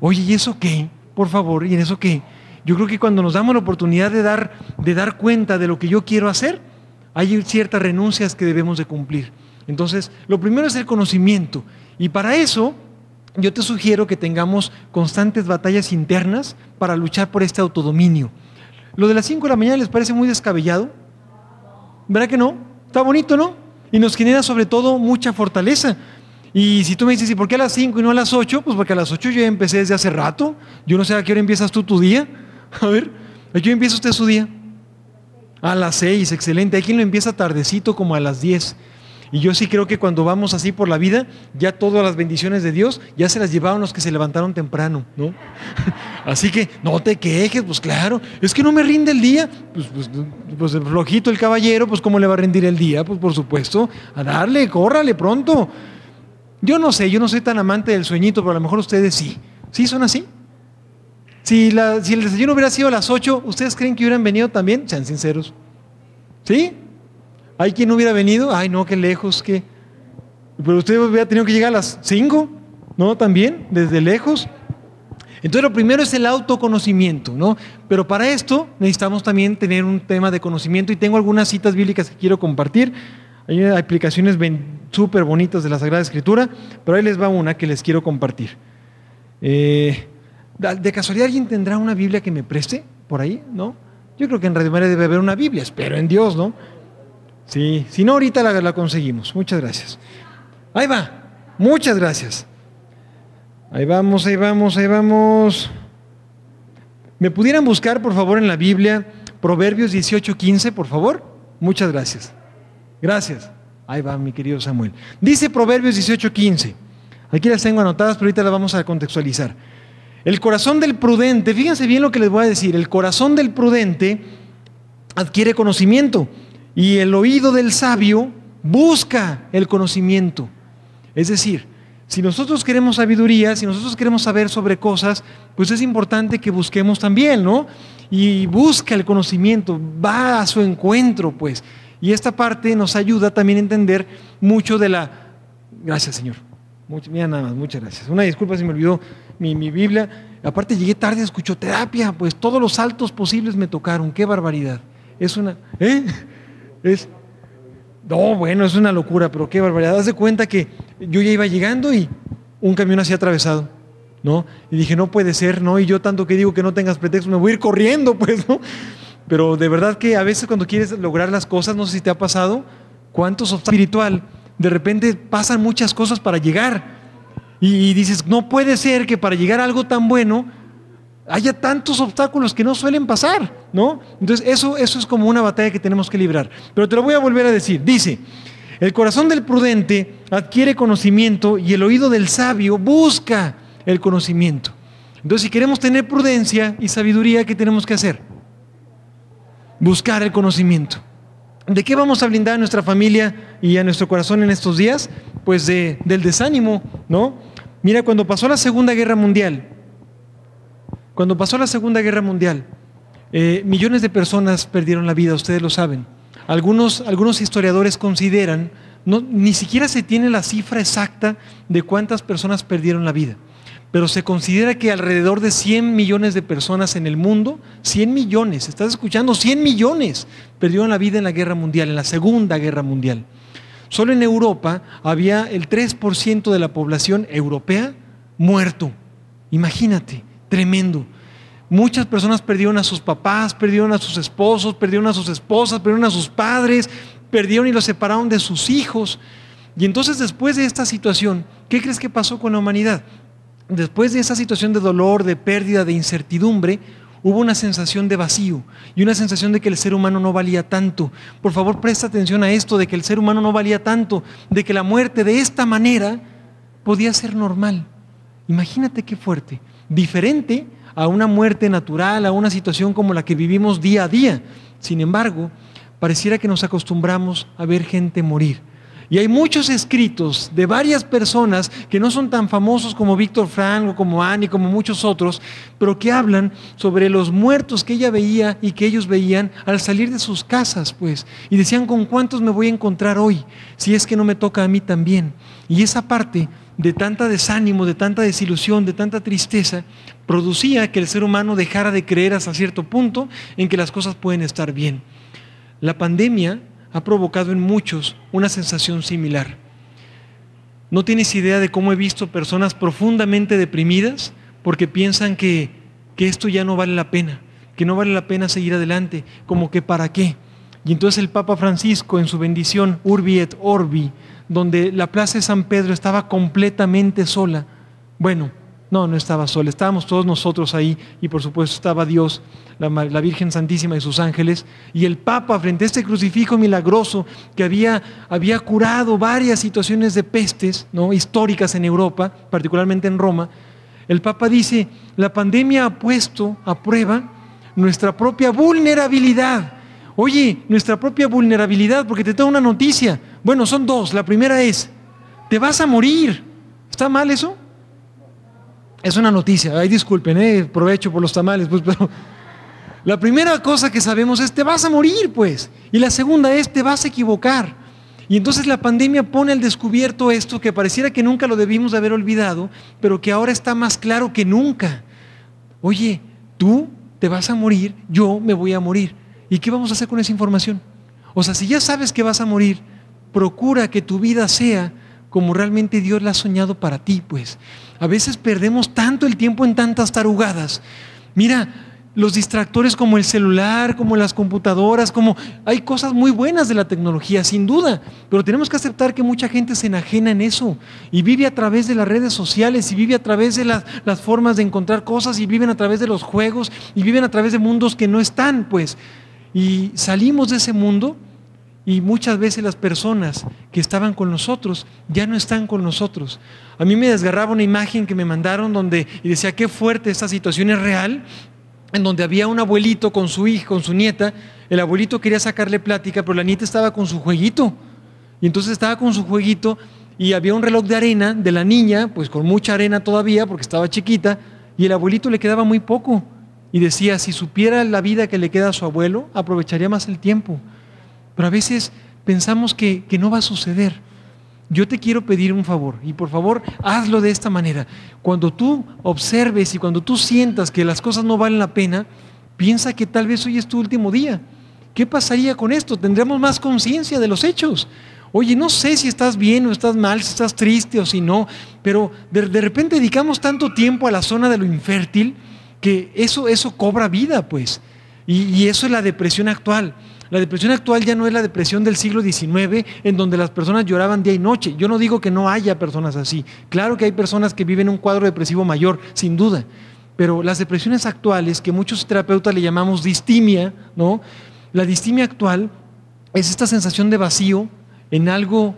Oye, ¿y eso qué? Por favor, ¿y en eso qué? Yo creo que cuando nos damos la oportunidad de dar, de dar cuenta de lo que yo quiero hacer, hay ciertas renuncias que debemos de cumplir. Entonces, lo primero es el conocimiento. Y para eso, yo te sugiero que tengamos constantes batallas internas para luchar por este autodominio. Lo de las 5 de la mañana les parece muy descabellado. ¿Verdad que no? Está bonito, ¿no? Y nos genera sobre todo mucha fortaleza. Y si tú me dices, ¿y por qué a las 5 y no a las 8? Pues porque a las 8 yo ya empecé desde hace rato. Yo no sé a qué hora empiezas tú tu día. A ver, ¿a qué hora empieza usted su día? A las 6, excelente. Hay quien lo empieza tardecito como a las 10. Y yo sí creo que cuando vamos así por la vida, ya todas las bendiciones de Dios ya se las llevaron los que se levantaron temprano, ¿no? así que no te quejes, pues claro, es que no me rinde el día, pues, pues, pues el flojito el caballero, pues cómo le va a rendir el día, pues por supuesto, a darle, córrale pronto. Yo no sé, yo no soy tan amante del sueñito, pero a lo mejor ustedes sí. ¿Sí son así? Si, la, si el desayuno hubiera sido a las 8, ¿ustedes creen que hubieran venido también? Sean sinceros. ¿Sí? ¿Hay quien hubiera venido? Ay, no, qué lejos, que. Pero usted hubiera tenido que llegar a las 5, ¿no? También, desde lejos. Entonces lo primero es el autoconocimiento, ¿no? Pero para esto necesitamos también tener un tema de conocimiento y tengo algunas citas bíblicas que quiero compartir. Hay aplicaciones súper bonitas de la Sagrada Escritura, pero ahí les va una que les quiero compartir. Eh, ¿De casualidad alguien tendrá una Biblia que me preste por ahí? ¿No? Yo creo que en Radio María debe haber una Biblia, espero en Dios, ¿no? Sí, si no, ahorita la, conseguimos. Muchas gracias. Ahí va. Muchas gracias. Ahí vamos, ahí vamos, ahí vamos. ¿Me pudieran buscar, por favor, en la Biblia Proverbios 18:15, por favor? Muchas gracias. Gracias. Ahí va mi querido Samuel. Dice Proverbios 18:15. Aquí las tengo anotadas, pero ahorita las vamos a contextualizar. El corazón del prudente, fíjense bien lo que les voy a decir, el corazón del prudente adquiere conocimiento y el oído del sabio busca el conocimiento. Es decir, si nosotros queremos sabiduría, si nosotros queremos saber sobre cosas, pues es importante que busquemos también, ¿no? Y busca el conocimiento, va a su encuentro, pues. Y esta parte nos ayuda también a entender mucho de la... Gracias, Señor. mira nada más, muchas gracias. Una disculpa si me olvidó mi, mi Biblia. Aparte llegué tarde a terapia, pues todos los saltos posibles me tocaron. Qué barbaridad. Es una... ¿Eh? Es... No, bueno, es una locura, pero qué barbaridad. Haz de cuenta que yo ya iba llegando y un camión así atravesado, ¿no? Y dije, no puede ser, ¿no? Y yo tanto que digo que no tengas pretexto, me voy a ir corriendo, pues, ¿no? Pero de verdad que a veces cuando quieres lograr las cosas, no sé si te ha pasado, cuántos espiritual, de repente pasan muchas cosas para llegar. Y dices, no puede ser que para llegar a algo tan bueno haya tantos obstáculos que no suelen pasar, ¿no? Entonces eso, eso es como una batalla que tenemos que librar. Pero te lo voy a volver a decir. Dice, el corazón del prudente adquiere conocimiento y el oído del sabio busca el conocimiento. Entonces si queremos tener prudencia y sabiduría, ¿qué tenemos que hacer? buscar el conocimiento. ¿De qué vamos a blindar a nuestra familia y a nuestro corazón en estos días? Pues de, del desánimo, ¿no? Mira, cuando pasó la Segunda Guerra Mundial, cuando pasó la Segunda Guerra Mundial, eh, millones de personas perdieron la vida, ustedes lo saben. Algunos, algunos historiadores consideran, no, ni siquiera se tiene la cifra exacta de cuántas personas perdieron la vida pero se considera que alrededor de 100 millones de personas en el mundo, 100 millones, estás escuchando, 100 millones perdieron la vida en la guerra mundial, en la Segunda Guerra Mundial. Solo en Europa había el 3% de la población europea muerto. Imagínate, tremendo. Muchas personas perdieron a sus papás, perdieron a sus esposos, perdieron a sus esposas, perdieron a sus padres, perdieron y los separaron de sus hijos. Y entonces después de esta situación, ¿qué crees que pasó con la humanidad? después de esa situación de dolor, de pérdida, de incertidumbre, hubo una sensación de vacío y una sensación de que el ser humano no valía tanto. Por favor, presta atención a esto, de que el ser humano no valía tanto, de que la muerte de esta manera podía ser normal. Imagínate qué fuerte, diferente a una muerte natural, a una situación como la que vivimos día a día. Sin embargo, pareciera que nos acostumbramos a ver gente morir y hay muchos escritos de varias personas que no son tan famosos como Víctor Frank o como Annie, como muchos otros, pero que hablan sobre los muertos que ella veía y que ellos veían al salir de sus casas, pues. Y decían, ¿con cuántos me voy a encontrar hoy? Si es que no me toca a mí también. Y esa parte de tanta desánimo, de tanta desilusión, de tanta tristeza, producía que el ser humano dejara de creer hasta cierto punto en que las cosas pueden estar bien. La pandemia ha provocado en muchos una sensación similar. No tienes idea de cómo he visto personas profundamente deprimidas porque piensan que, que esto ya no vale la pena, que no vale la pena seguir adelante, como que para qué. Y entonces el Papa Francisco en su bendición Urbi et Orbi, donde la plaza de San Pedro estaba completamente sola, bueno, no, no estaba sola, estábamos todos nosotros ahí y por supuesto estaba Dios, la, Virgen Santísima y sus ángeles y el Papa frente a este crucifijo milagroso que había, había curado varias situaciones de pestes ¿no? históricas en Europa, particularmente en Roma. El Papa dice, la pandemia ha puesto a prueba nuestra propia vulnerabilidad. Oye, nuestra propia vulnerabilidad, porque te tengo una noticia. Bueno, son dos. La primera es, te vas a morir. ¿Está mal eso? Es una noticia, ay disculpen, eh, provecho por los tamales, pues, pero la primera cosa que sabemos es te vas a morir, pues. Y la segunda es te vas a equivocar. Y entonces la pandemia pone al descubierto esto que pareciera que nunca lo debimos de haber olvidado, pero que ahora está más claro que nunca. Oye, tú te vas a morir, yo me voy a morir. ¿Y qué vamos a hacer con esa información? O sea, si ya sabes que vas a morir, procura que tu vida sea como realmente Dios la ha soñado para ti, pues. A veces perdemos tanto el tiempo en tantas tarugadas. Mira, los distractores como el celular, como las computadoras, como hay cosas muy buenas de la tecnología, sin duda, pero tenemos que aceptar que mucha gente se enajena en eso y vive a través de las redes sociales y vive a través de las, las formas de encontrar cosas y viven a través de los juegos y viven a través de mundos que no están, pues. Y salimos de ese mundo Y muchas veces las personas que estaban con nosotros ya no están con nosotros. A mí me desgarraba una imagen que me mandaron donde y decía qué fuerte esta situación es real, en donde había un abuelito con su hija, con su nieta. El abuelito quería sacarle plática, pero la nieta estaba con su jueguito. Y entonces estaba con su jueguito y había un reloj de arena de la niña, pues con mucha arena todavía porque estaba chiquita, y el abuelito le quedaba muy poco. Y decía, si supiera la vida que le queda a su abuelo, aprovecharía más el tiempo. Pero a veces pensamos que, que no va a suceder. Yo te quiero pedir un favor y por favor hazlo de esta manera. Cuando tú observes y cuando tú sientas que las cosas no valen la pena, piensa que tal vez hoy es tu último día. ¿Qué pasaría con esto? Tendremos más conciencia de los hechos. Oye, no sé si estás bien o estás mal, si estás triste o si no, pero de, de repente dedicamos tanto tiempo a la zona de lo infértil que eso, eso cobra vida, pues. Y, y eso es la depresión actual. La depresión actual ya no es la depresión del siglo XIX, en donde las personas lloraban día y noche. Yo no digo que no haya personas así. Claro que hay personas que viven un cuadro depresivo mayor, sin duda. Pero las depresiones actuales, que muchos terapeutas le llamamos distimia, ¿no? La distimia actual es esta sensación de vacío en algo,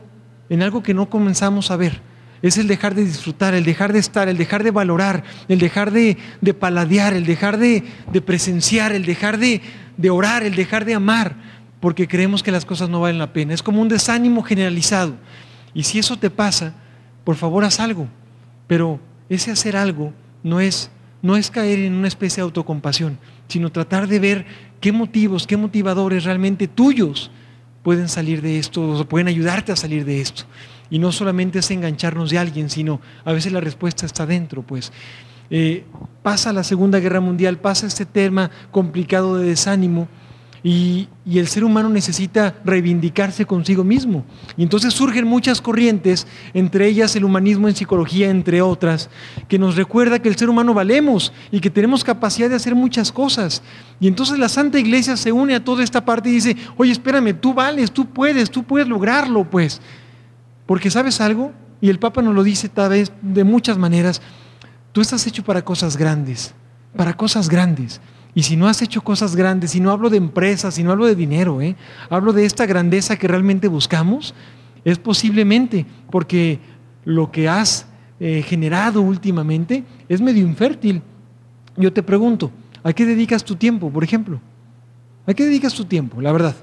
en algo que no comenzamos a ver. Es el dejar de disfrutar, el dejar de estar, el dejar de valorar, el dejar de, de paladear, el dejar de, de presenciar, el dejar de, de orar, el dejar de amar, porque creemos que las cosas no valen la pena. Es como un desánimo generalizado. Y si eso te pasa, por favor haz algo. Pero ese hacer algo no es, no es caer en una especie de autocompasión, sino tratar de ver qué motivos, qué motivadores realmente tuyos pueden salir de esto, o pueden ayudarte a salir de esto. Y no solamente es engancharnos de alguien, sino a veces la respuesta está dentro, pues. Eh, pasa la Segunda Guerra Mundial, pasa este tema complicado de desánimo y, y, el ser humano necesita reivindicarse consigo mismo. Y entonces surgen muchas corrientes, entre ellas el humanismo en psicología, entre otras, que nos recuerda que el ser humano valemos y que tenemos capacidad de hacer muchas cosas. Y entonces la Santa Iglesia se une a toda esta parte y dice, oye, espérame, tú vales, tú puedes, tú puedes lograrlo, pues. Porque sabes algo, y el Papa nos lo dice tal vez de muchas maneras, Tú estás hecho para cosas grandes, para cosas grandes. Y si no has hecho cosas grandes, si no hablo de empresas, si no hablo de dinero, ¿eh? hablo de esta grandeza que realmente buscamos, es posiblemente porque lo que has eh, generado últimamente es medio infértil. Yo te pregunto, ¿a qué dedicas tu tiempo, por ejemplo? ¿A qué dedicas tu tiempo, la verdad?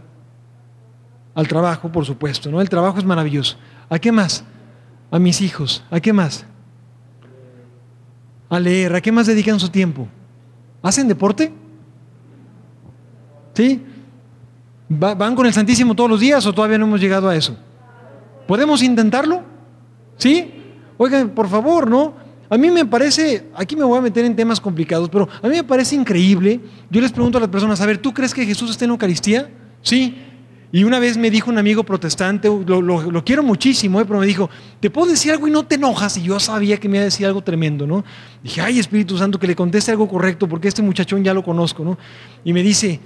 Al trabajo, por supuesto, ¿no? El trabajo es maravilloso. ¿A qué más? A mis hijos. ¿A qué más? A leer. ¿A qué más dedican su tiempo? ¿Hacen deporte? ¿Sí? ¿Van con el Santísimo todos los días o todavía no hemos llegado a eso? ¿Podemos intentarlo? ¿Sí? Oigan, por favor, ¿no? A mí me parece, aquí me voy a meter en temas complicados, pero a mí me parece increíble. Yo les pregunto a las personas, a ver, ¿tú crees que Jesús está en Eucaristía? Sí. Y una vez me dijo un amigo protestante, lo, quiero muchísimo, eh, pero me dijo, ¿te puedo decir algo y no te enojas? Y yo sabía que me iba a decir algo tremendo, ¿no? Dije, ay Espíritu Santo, que le conteste algo correcto, porque este muchachón ya lo conozco, ¿no? Y me dice,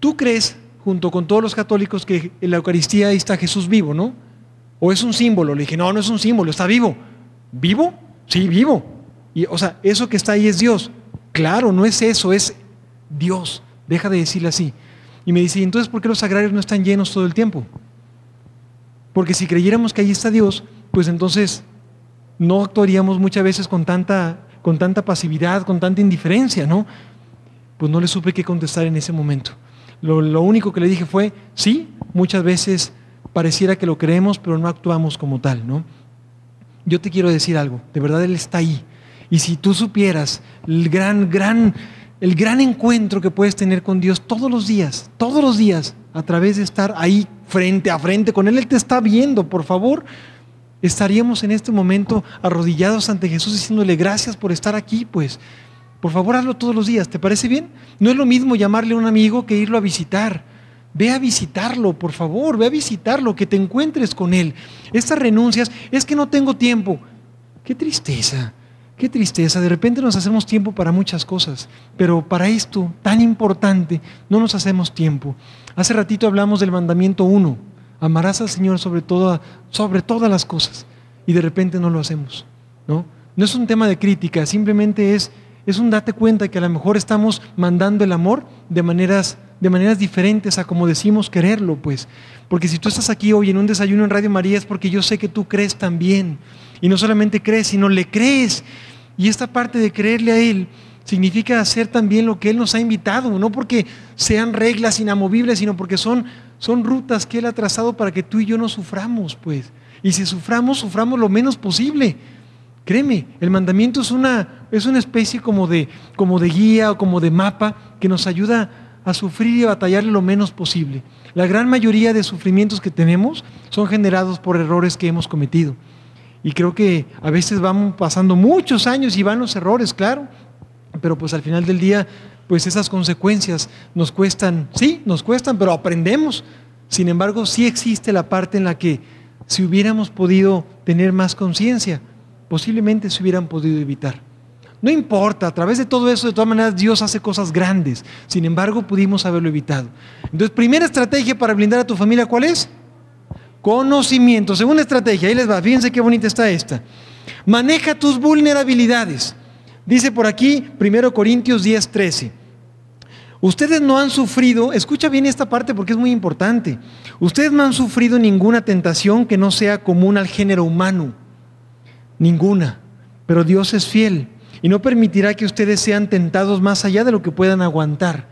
¿tú crees, junto con todos los católicos, que en la Eucaristía ahí está Jesús vivo, ¿no? ¿O es un símbolo? Le dije, no, no es un símbolo, está vivo. ¿Vivo? Sí, vivo. Y, o sea, eso que está ahí es Dios. Claro, no es eso, es Dios. Deja de decirle así. Y me dice, ¿y entonces por qué los sagrarios no están llenos todo el tiempo? Porque si creyéramos que ahí está Dios, pues entonces no actuaríamos muchas veces con tanta, con tanta pasividad, con tanta indiferencia, ¿no? Pues no le supe qué contestar en ese momento. Lo, lo único que le dije fue, sí, muchas veces pareciera que lo creemos, pero no actuamos como tal, ¿no? Yo te quiero decir algo, de verdad Él está ahí. Y si tú supieras el gran, gran el gran encuentro que puedes tener con Dios todos los días, todos los días, a través de estar ahí frente a frente con Él. Él te está viendo, por favor. Estaríamos en este momento arrodillados ante Jesús diciéndole gracias por estar aquí, pues. Por favor, hazlo todos los días. ¿Te parece bien? No es lo mismo llamarle a un amigo que irlo a visitar. Ve a visitarlo, por favor, ve a visitarlo, que te encuentres con Él. Estas renuncias, es que no tengo tiempo. Qué tristeza. Qué tristeza, de repente nos hacemos tiempo para muchas cosas, pero para esto tan importante no nos hacemos tiempo. Hace ratito hablamos del mandamiento uno, amarás al Señor sobre, sobre todas las cosas, y de repente no lo hacemos. ¿no? no es un tema de crítica, simplemente es, es un date cuenta que a lo mejor estamos mandando el amor de maneras de maneras diferentes a como decimos quererlo, pues. Porque si tú estás aquí hoy en un desayuno en Radio María es porque yo sé que tú crees también. Y no solamente crees, sino le crees. Y esta parte de creerle a Él significa hacer también lo que Él nos ha invitado, no porque sean reglas inamovibles, sino porque son, son rutas que Él ha trazado para que tú y yo no suframos, pues. Y si suframos, suframos lo menos posible. Créeme, el mandamiento es una, es una especie como de, como de guía o como de mapa que nos ayuda a sufrir y a batallar lo menos posible. La gran mayoría de sufrimientos que tenemos son generados por errores que hemos cometido. Y creo que a veces vamos pasando muchos años y van los errores, claro, pero pues al final del día, pues esas consecuencias nos cuestan, sí, nos cuestan, pero aprendemos. Sin embargo, sí existe la parte en la que si hubiéramos podido tener más conciencia, posiblemente se hubieran podido evitar. No importa, a través de todo eso, de todas maneras, Dios hace cosas grandes. Sin embargo, pudimos haberlo evitado. Entonces, primera estrategia para blindar a tu familia, ¿cuál es? Conocimiento. Segunda estrategia, ahí les va, fíjense qué bonita está esta. Maneja tus vulnerabilidades. Dice por aquí, 1 Corintios 10, 13. Ustedes no han sufrido, escucha bien esta parte porque es muy importante. Ustedes no han sufrido ninguna tentación que no sea común al género humano ninguna. Pero Dios es fiel y no permitirá que ustedes sean tentados más allá de lo que puedan aguantar.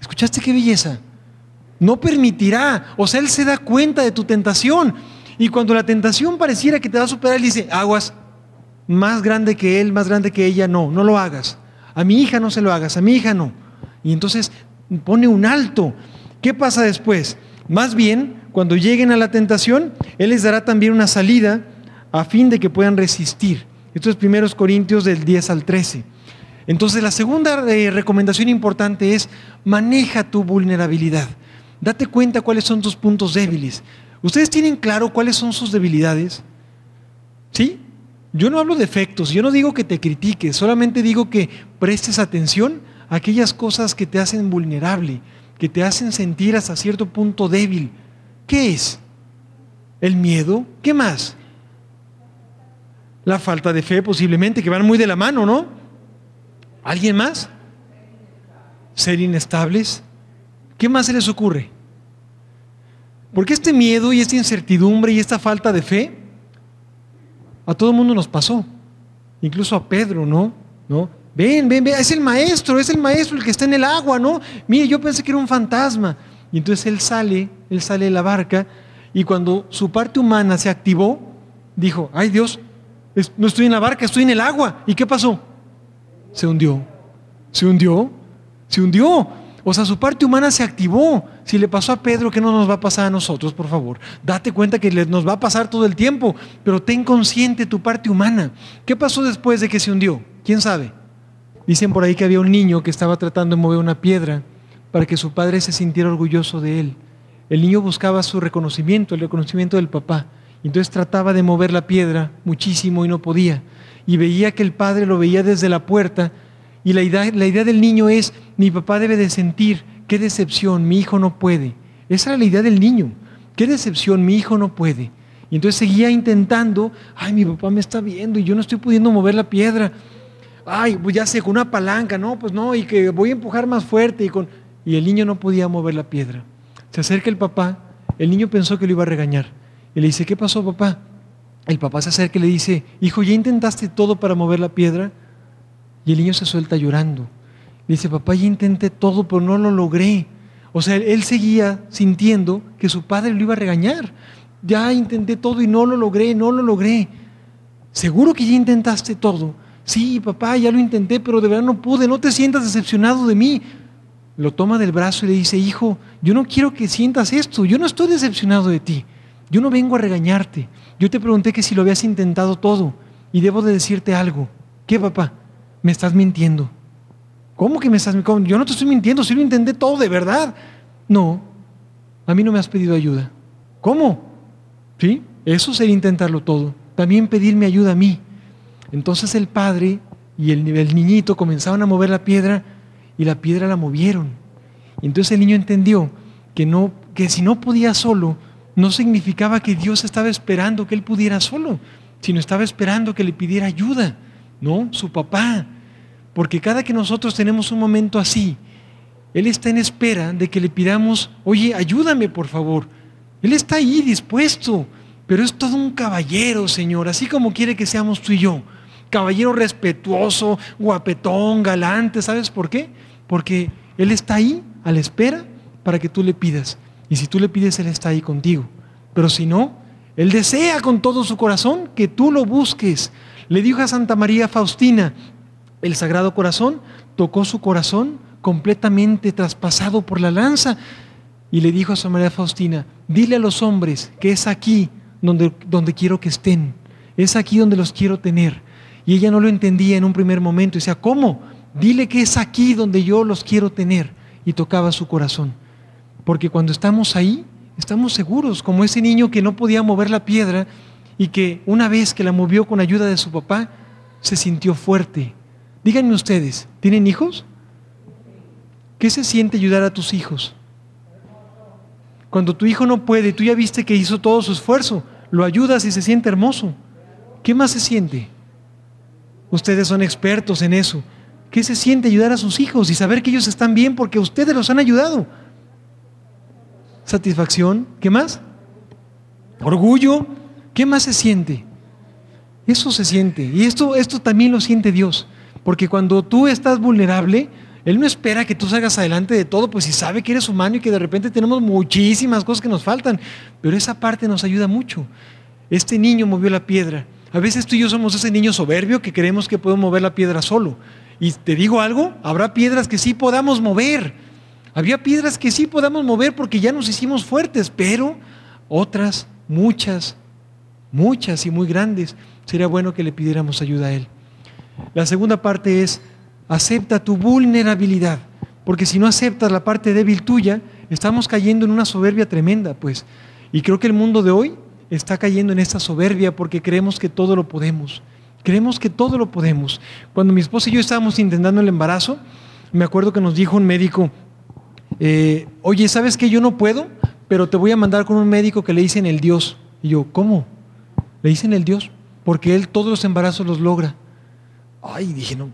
¿Escuchaste qué belleza? No permitirá. O sea, Él se da cuenta de tu tentación. Y cuando la tentación pareciera que te va a superar, Él dice, aguas, más grande que Él, más grande que ella, no, no lo hagas. A mi hija no se lo hagas, a mi hija no. Y entonces pone un alto. ¿Qué pasa después? Más bien, cuando lleguen a la tentación, Él les dará también una salida a fin de que puedan resistir. Esto es primeros Corintios del 10 al 13. Entonces la segunda eh, recomendación importante es maneja tu vulnerabilidad. Date cuenta cuáles son tus puntos débiles. ¿Ustedes tienen claro cuáles son sus debilidades? ¿Sí? Yo no hablo de efectos, yo no digo que te critiques, solamente digo que prestes atención a aquellas cosas que te hacen vulnerable, que te hacen sentir hasta cierto punto débil. ¿Qué es? ¿El miedo? ¿Qué más? La falta de fe posiblemente, que van muy de la mano, ¿no? ¿Alguien más? Ser inestables. ¿Qué más se les ocurre? Porque este miedo y esta incertidumbre y esta falta de fe a todo el mundo nos pasó. Incluso a Pedro, ¿no? ¿No? Ven, ven, ven, es el maestro, es el maestro el que está en el agua, ¿no? Mire, yo pensé que era un fantasma. Y entonces él sale, él sale de la barca y cuando su parte humana se activó, dijo, ay Dios, no estoy en la barca, estoy en el agua. ¿Y qué pasó? Se hundió. Se hundió. Se hundió. O sea, su parte humana se activó. Si le pasó a Pedro, ¿qué no nos va a pasar a nosotros, por favor? Date cuenta que nos va a pasar todo el tiempo, pero ten consciente tu parte humana. ¿Qué pasó después de que se hundió? ¿Quién sabe? Dicen por ahí que había un niño que estaba tratando de mover una piedra para que su padre se sintiera orgulloso de él. El niño buscaba su reconocimiento, el reconocimiento del papá. Entonces trataba de mover la piedra muchísimo y no podía. Y veía que el padre lo veía desde la puerta. Y la idea, la idea del niño es, mi papá debe de sentir, qué decepción, mi hijo no puede. Esa era la idea del niño. Qué decepción, mi hijo no puede. Y entonces seguía intentando, ay, mi papá me está viendo y yo no estoy pudiendo mover la piedra. Ay, pues ya sé, con una palanca, no, pues no, y que voy a empujar más fuerte. Y, con... y el niño no podía mover la piedra. Se acerca el papá, el niño pensó que lo iba a regañar. Y le dice, ¿qué pasó papá? El papá se acerca y le dice, hijo, ¿ya intentaste todo para mover la piedra? Y el niño se suelta llorando. Le dice, papá, ya intenté todo, pero no lo logré. O sea, él seguía sintiendo que su padre lo iba a regañar. Ya intenté todo y no lo logré, no lo logré. ¿Seguro que ya intentaste todo? Sí, papá, ya lo intenté, pero de verdad no pude, no te sientas decepcionado de mí. Lo toma del brazo y le dice, hijo, yo no quiero que sientas esto, yo no estoy decepcionado de ti. Yo no vengo a regañarte. Yo te pregunté que si lo habías intentado todo y debo de decirte algo. ¿Qué, papá? Me estás mintiendo. ¿Cómo que me estás mintiendo? Yo no te estoy mintiendo, si lo intenté todo de verdad. No, a mí no me has pedido ayuda. ¿Cómo? ¿Sí? Eso sería intentarlo todo. También pedirme ayuda a mí. Entonces el padre y el, niñito comenzaban a mover la piedra y la piedra la movieron. Entonces el niño entendió que, no, que si no podía solo, no significaba que Dios estaba esperando que él pudiera solo, sino estaba esperando que le pidiera ayuda, ¿no? Su papá. Porque cada que nosotros tenemos un momento así, Él está en espera de que le pidamos, oye, ayúdame por favor. Él está ahí dispuesto, pero es todo un caballero, Señor, así como quiere que seamos tú y yo. Caballero respetuoso, guapetón, galante, ¿sabes por qué? Porque Él está ahí a la espera para que tú le pidas. Y si tú le pides, Él está ahí contigo. Pero si no, Él desea con todo su corazón que tú lo busques. Le dijo a Santa María Faustina, el Sagrado Corazón tocó su corazón completamente traspasado por la lanza y le dijo a Santa María Faustina, dile a los hombres que es aquí donde, donde quiero que estén, es aquí donde los quiero tener. Y ella no lo entendía en un primer momento, decía, ¿cómo? Dile que es aquí donde yo los quiero tener. Y tocaba su corazón. Porque cuando estamos ahí, estamos seguros, como ese niño que no podía mover la piedra y que una vez que la movió con ayuda de su papá, se sintió fuerte. Díganme ustedes, ¿tienen hijos? ¿Qué se siente ayudar a tus hijos? Cuando tu hijo no puede, tú ya viste que hizo todo su esfuerzo, lo ayudas y se siente hermoso. ¿Qué más se siente? Ustedes son expertos en eso. ¿Qué se siente ayudar a sus hijos y saber que ellos están bien porque ustedes los han ayudado? Satisfacción. ¿Qué más? Orgullo. ¿Qué más se siente? Eso se siente. Y esto, esto también lo siente Dios. Porque cuando tú estás vulnerable, Él no espera que tú salgas adelante de todo, pues si sabe que eres humano y que de repente tenemos muchísimas cosas que nos faltan. Pero esa parte nos ayuda mucho. Este niño movió la piedra. A veces tú y yo somos ese niño soberbio que creemos que podemos mover la piedra solo. Y te digo algo, habrá piedras que sí podamos mover. Había piedras que sí podamos mover porque ya nos hicimos fuertes, pero otras, muchas, muchas y muy grandes, sería bueno que le pidiéramos ayuda a Él. La segunda parte es, acepta tu vulnerabilidad, porque si no aceptas la parte débil tuya, estamos cayendo en una soberbia tremenda, pues. Y creo que el mundo de hoy está cayendo en esta soberbia porque creemos que todo lo podemos. Creemos que todo lo podemos. Cuando mi esposa y yo estábamos intentando el embarazo, me acuerdo que nos dijo un médico, eh, oye, ¿sabes que yo no puedo? Pero te voy a mandar con un médico que le dicen el Dios. Y yo, ¿cómo? Le dicen el Dios, porque él todos los embarazos los logra. Ay, dije, no,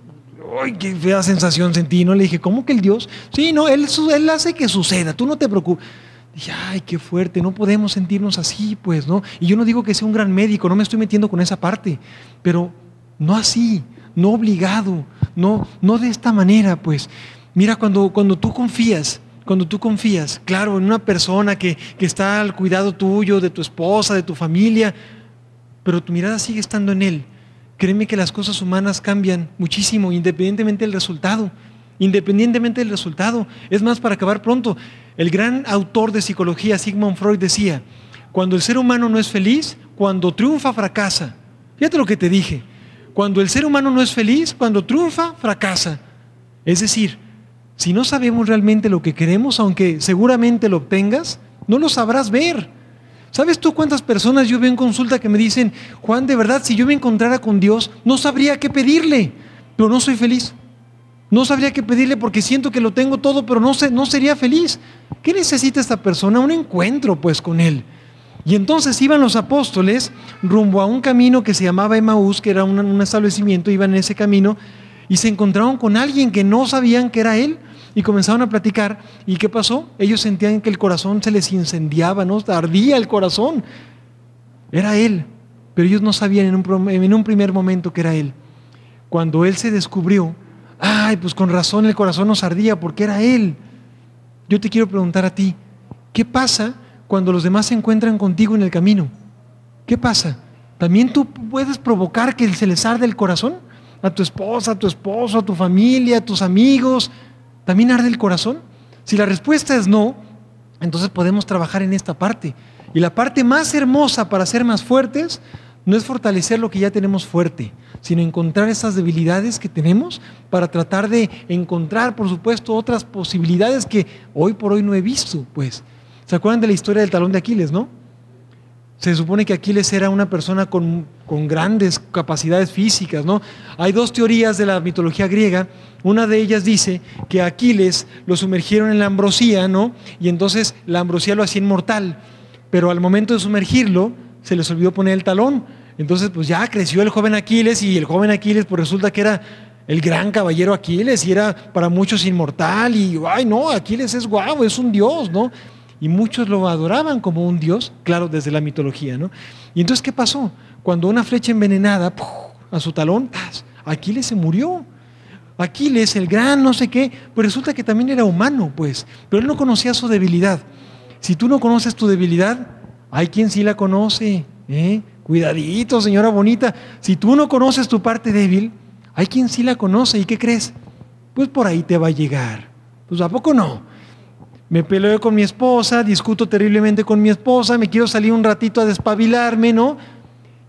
ay, qué fea sensación sentí, ¿no? Le dije, ¿cómo que el Dios? Sí, no, él, él hace que suceda, tú no te preocupes. Dije, ay, qué fuerte, no podemos sentirnos así, pues, ¿no? Y yo no digo que sea un gran médico, no me estoy metiendo con esa parte, pero no así, no obligado, no, no de esta manera, pues. Mira, cuando, cuando tú confías, cuando tú confías, claro, en una persona que, que está al cuidado tuyo, de tu esposa, de tu familia, pero tu mirada sigue estando en Él, créeme que las cosas humanas cambian muchísimo, independientemente del resultado. Independientemente del resultado. Es más, para acabar pronto, el gran autor de psicología, Sigmund Freud, decía, cuando el ser humano no es feliz, cuando triunfa, fracasa. Fíjate lo que te dije. Cuando el ser humano no es feliz, cuando triunfa, fracasa. Es decir, si no sabemos realmente lo que queremos, aunque seguramente lo obtengas, no lo sabrás ver. ¿Sabes tú cuántas personas yo veo en consulta que me dicen, Juan, de verdad, si yo me encontrara con Dios, no sabría qué pedirle, pero no soy feliz? No sabría qué pedirle porque siento que lo tengo todo, pero no, no sería feliz. ¿Qué necesita esta persona? Un encuentro pues con Él. Y entonces iban los apóstoles rumbo a un camino que se llamaba Emaús, que era un, un establecimiento, iban en ese camino y se encontraron con alguien que no sabían que era Él y comenzaron a platicar. ¿Y qué pasó? Ellos sentían que el corazón se les incendiaba, ¿no? Ardía el corazón. Era Él, pero ellos no sabían en un, en un primer momento que era Él. Cuando Él se descubrió, ay, pues con razón el corazón nos ardía porque era Él. Yo te quiero preguntar a ti, ¿qué pasa cuando los demás se encuentran contigo en el camino? ¿Qué pasa? ¿También tú puedes provocar que se les arde el corazón? A tu esposa, a tu esposo, a tu familia, a tus amigos. ¿También arde el corazón? Si la respuesta es no, entonces podemos trabajar en esta parte. Y la parte más hermosa para ser más fuertes no es fortalecer lo que ya tenemos fuerte, sino encontrar esas debilidades que tenemos para tratar de encontrar, por supuesto, otras posibilidades que hoy por hoy no he visto, pues. ¿Se acuerdan de la historia del talón de Aquiles, no? Se supone que Aquiles era una persona con, con, grandes capacidades físicas, ¿no? Hay dos teorías de la mitología griega. Una de ellas dice que Aquiles lo sumergieron en la ambrosía, ¿no? Y entonces la ambrosía lo hacía inmortal. Pero al momento de sumergirlo, se les olvidó poner el talón. Entonces, pues ya creció el joven Aquiles y el joven Aquiles, pues resulta que era el gran caballero Aquiles y era para muchos inmortal y, ay no, Aquiles es guau, es un dios, ¿no? Y muchos lo adoraban como un dios, claro, desde la mitología, ¿no? Y entonces, ¿qué pasó? Cuando una flecha envenenada a su talón, Aquiles se murió. Aquiles, el gran no sé qué, pues resulta que también era humano, pues, pero él no conocía su debilidad. Si tú no conoces tu debilidad, hay quien sí la conoce. ¿eh? Cuidadito, señora bonita. Si tú no conoces tu parte débil, hay quien sí la conoce. ¿Y qué crees? Pues por ahí te va a llegar. Pues ¿a poco no? Me peleo con mi esposa, discuto terriblemente con mi esposa, me quiero salir un ratito a despabilarme, ¿no?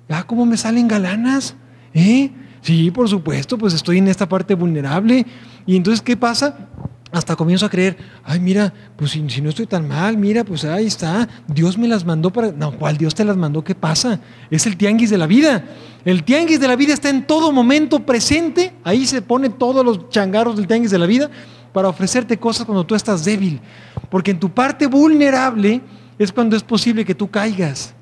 Ah, ¿cómo me salen galanas? ¿Eh? Sí, por supuesto, pues estoy en esta parte vulnerable. Y entonces, ¿qué pasa? Hasta comienzo a creer, ay, mira, pues si, no estoy tan mal, mira, pues ahí está, Dios me las mandó para... No, ¿cuál Dios te las mandó? ¿Qué pasa? Es el tianguis de la vida. El tianguis de la vida está en todo momento presente, ahí se pone todos los changarros del tianguis de la vida para ofrecerte cosas cuando tú estás débil. Porque en tu parte vulnerable es cuando es posible que tú caigas,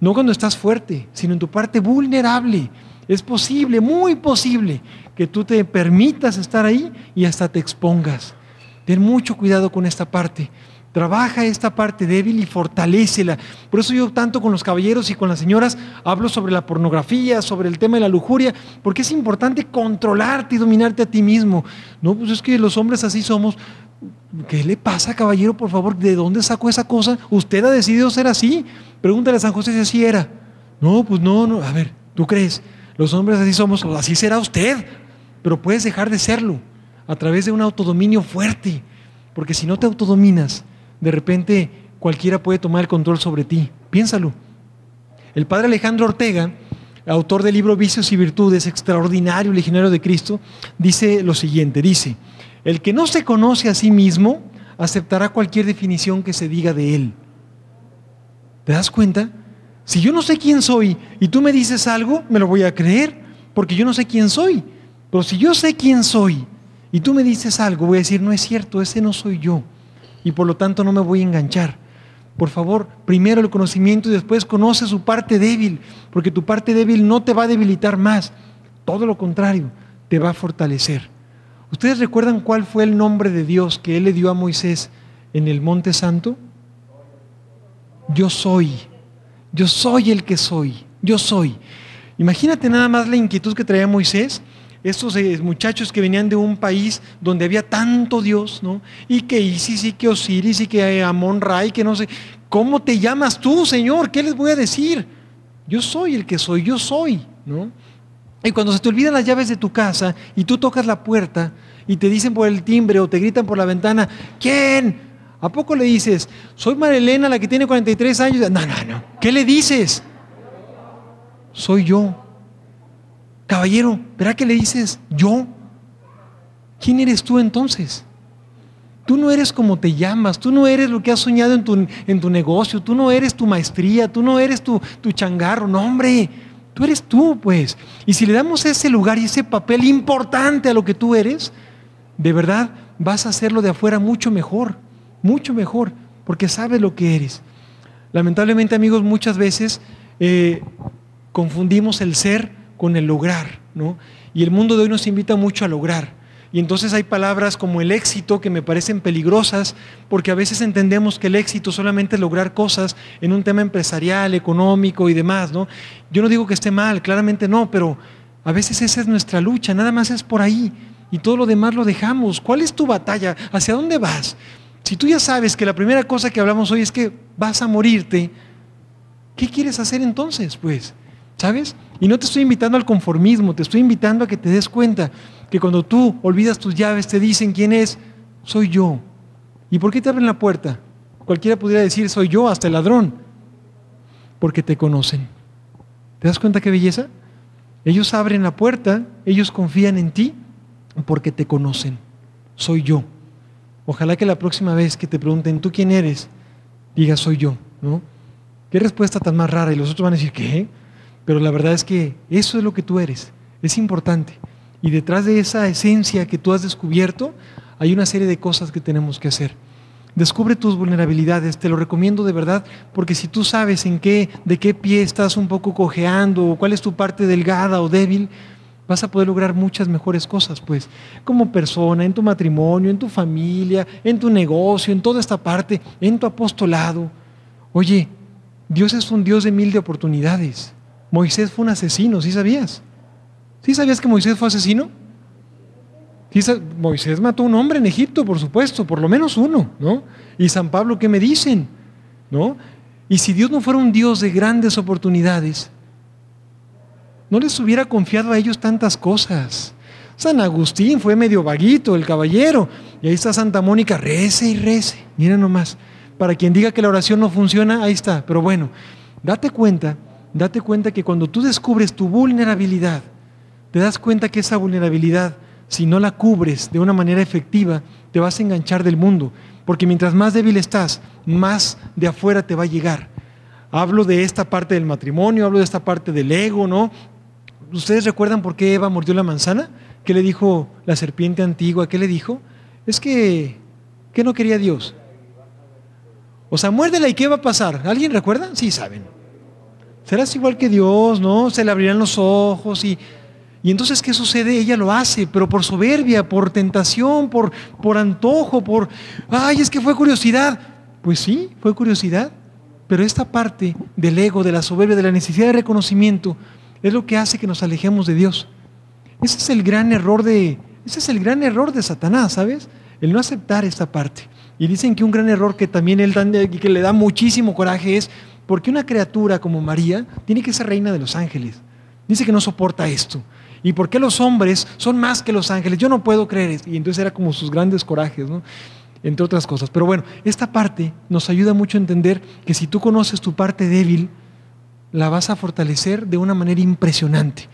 no cuando estás fuerte, sino en tu parte vulnerable. Es posible, muy posible, que tú te permitas estar ahí y hasta te expongas. Ten mucho cuidado con esta parte. Trabaja esta parte débil y fortalécela. Por eso yo tanto con los caballeros y con las señoras hablo sobre la pornografía, sobre el tema de la lujuria, porque es importante controlarte y dominarte a ti mismo. No, pues es que los hombres así somos. ¿Qué le pasa, caballero? Por favor, ¿de dónde sacó esa cosa? Usted ha decidido ser así. Pregúntale a San José si así era. No, pues no, no. A ver, ¿tú crees? Los hombres así somos, así será usted, pero puedes dejar de serlo a través de un autodominio fuerte, porque si no te autodominas, de repente cualquiera puede tomar el control sobre ti. Piénsalo. El padre Alejandro Ortega, autor del libro Vicios y Virtudes, extraordinario legionario de Cristo, dice lo siguiente, dice, el que no se conoce a sí mismo aceptará cualquier definición que se diga de él. ¿Te das cuenta? Si yo no sé quién soy y tú me dices algo, me lo voy a creer, porque yo no sé quién soy. Pero si yo sé quién soy y tú me dices algo, voy a decir, no es cierto, ese no soy yo. Y por lo tanto no me voy a enganchar. Por favor, primero el conocimiento y después conoce su parte débil, porque tu parte débil no te va a debilitar más, todo lo contrario, te va a fortalecer. ¿Ustedes recuerdan cuál fue el nombre de Dios que Él le dio a Moisés en el Monte Santo? Yo soy. Yo soy el que soy, yo soy. Imagínate nada más la inquietud que traía Moisés, estos eh, muchachos que venían de un país donde había tanto Dios, ¿no? Y que Isis y que Osiris y que Amon Ray, que no sé, ¿cómo te llamas tú, Señor? ¿Qué les voy a decir? Yo soy el que soy, yo soy, ¿no? Y cuando se te olvidan las llaves de tu casa y tú tocas la puerta y te dicen por el timbre o te gritan por la ventana, ¿quién? ¿A poco le dices, soy Marilena, la que tiene 43 años? No, no, no. ¿Qué le dices? Soy yo. Caballero, ¿verá que le dices yo? ¿Quién eres tú entonces? Tú no eres como te llamas, tú no eres lo que has soñado en tu, en tu negocio, tú no eres tu maestría, tú no eres tu, tu changarro, no hombre, tú eres tú pues. Y si le damos ese lugar y ese papel importante a lo que tú eres, de verdad vas a hacerlo de afuera mucho mejor mucho mejor, porque sabes lo que eres. Lamentablemente, amigos, muchas veces eh, confundimos el ser con el lograr, ¿no? Y el mundo de hoy nos invita mucho a lograr. Y entonces hay palabras como el éxito que me parecen peligrosas, porque a veces entendemos que el éxito solamente es lograr cosas en un tema empresarial, económico y demás, ¿no? Yo no digo que esté mal, claramente no, pero a veces esa es nuestra lucha, nada más es por ahí. Y todo lo demás lo dejamos. ¿Cuál es tu batalla? ¿Hacia dónde vas? Si tú ya sabes que la primera cosa que hablamos hoy es que vas a morirte, ¿qué quieres hacer entonces? Pues, ¿sabes? Y no te estoy invitando al conformismo, te estoy invitando a que te des cuenta que cuando tú olvidas tus llaves te dicen quién es, soy yo. ¿Y por qué te abren la puerta? Cualquiera pudiera decir, soy yo, hasta el ladrón. Porque te conocen. ¿Te das cuenta qué belleza? Ellos abren la puerta, ellos confían en ti porque te conocen. Soy yo. Ojalá que la próxima vez que te pregunten, ¿tú quién eres? Digas, soy yo, ¿no? Qué respuesta tan más rara. Y los otros van a decir, ¿qué? Pero la verdad es que eso es lo que tú eres. Es importante. Y detrás de esa esencia que tú has descubierto, hay una serie de cosas que tenemos que hacer. Descubre tus vulnerabilidades, te lo recomiendo de verdad, porque si tú sabes en qué, de qué pie estás un poco cojeando, o cuál es tu parte delgada o débil, vas a poder lograr muchas mejores cosas, pues, como persona, en tu matrimonio, en tu familia, en tu negocio, en toda esta parte, en tu apostolado. Oye, Dios es un Dios de mil de oportunidades. Moisés fue un asesino, ¿sí sabías? ¿Sí sabías que Moisés fue asesino? Moisés mató a un hombre en Egipto, por supuesto, por lo menos uno, ¿no? Y San Pablo, ¿qué me dicen? ¿No? Y si Dios no fuera un Dios de grandes oportunidades, no les hubiera confiado a ellos tantas cosas. San Agustín fue medio vaguito, el caballero. Y ahí está Santa Mónica, rece y rece. Mira nomás. Para quien diga que la oración no funciona, ahí está. Pero bueno, date cuenta, date cuenta que cuando tú descubres tu vulnerabilidad, te das cuenta que esa vulnerabilidad si no la cubres de una manera efectiva, te vas a enganchar del mundo, porque mientras más débil estás, más de afuera te va a llegar. Hablo de esta parte del matrimonio, hablo de esta parte del ego, ¿no? ¿Ustedes recuerdan por qué Eva mordió la manzana? ¿Qué le dijo la serpiente antigua? ¿Qué le dijo? Es que, ¿qué no quería Dios? O sea, muérdela y ¿qué va a pasar? ¿Alguien recuerda? Sí, saben. Serás igual que Dios, ¿no? Se le abrirán los ojos y y entonces, ¿qué sucede? Ella lo hace, pero por soberbia, por tentación, por, por antojo, por, ay, es que fue curiosidad. Pues sí, fue curiosidad, pero esta parte del ego, de la soberbia, de la necesidad de reconocimiento, es lo que hace que nos alejemos de Dios. Ese es el gran error de, ese es el gran error de Satanás, ¿sabes? El no aceptar esta parte. Y dicen que un gran error que también él que le da muchísimo coraje es porque una criatura como María tiene que ser reina de los ángeles. Dice que no soporta esto. ¿Y por qué los hombres son más que los ángeles? Yo no puedo creer. Y entonces era como sus grandes corajes, ¿no? Entre otras cosas. Pero bueno, esta parte nos ayuda mucho a entender que si tú conoces tu parte débil, la vas a fortalecer de una manera impresionante.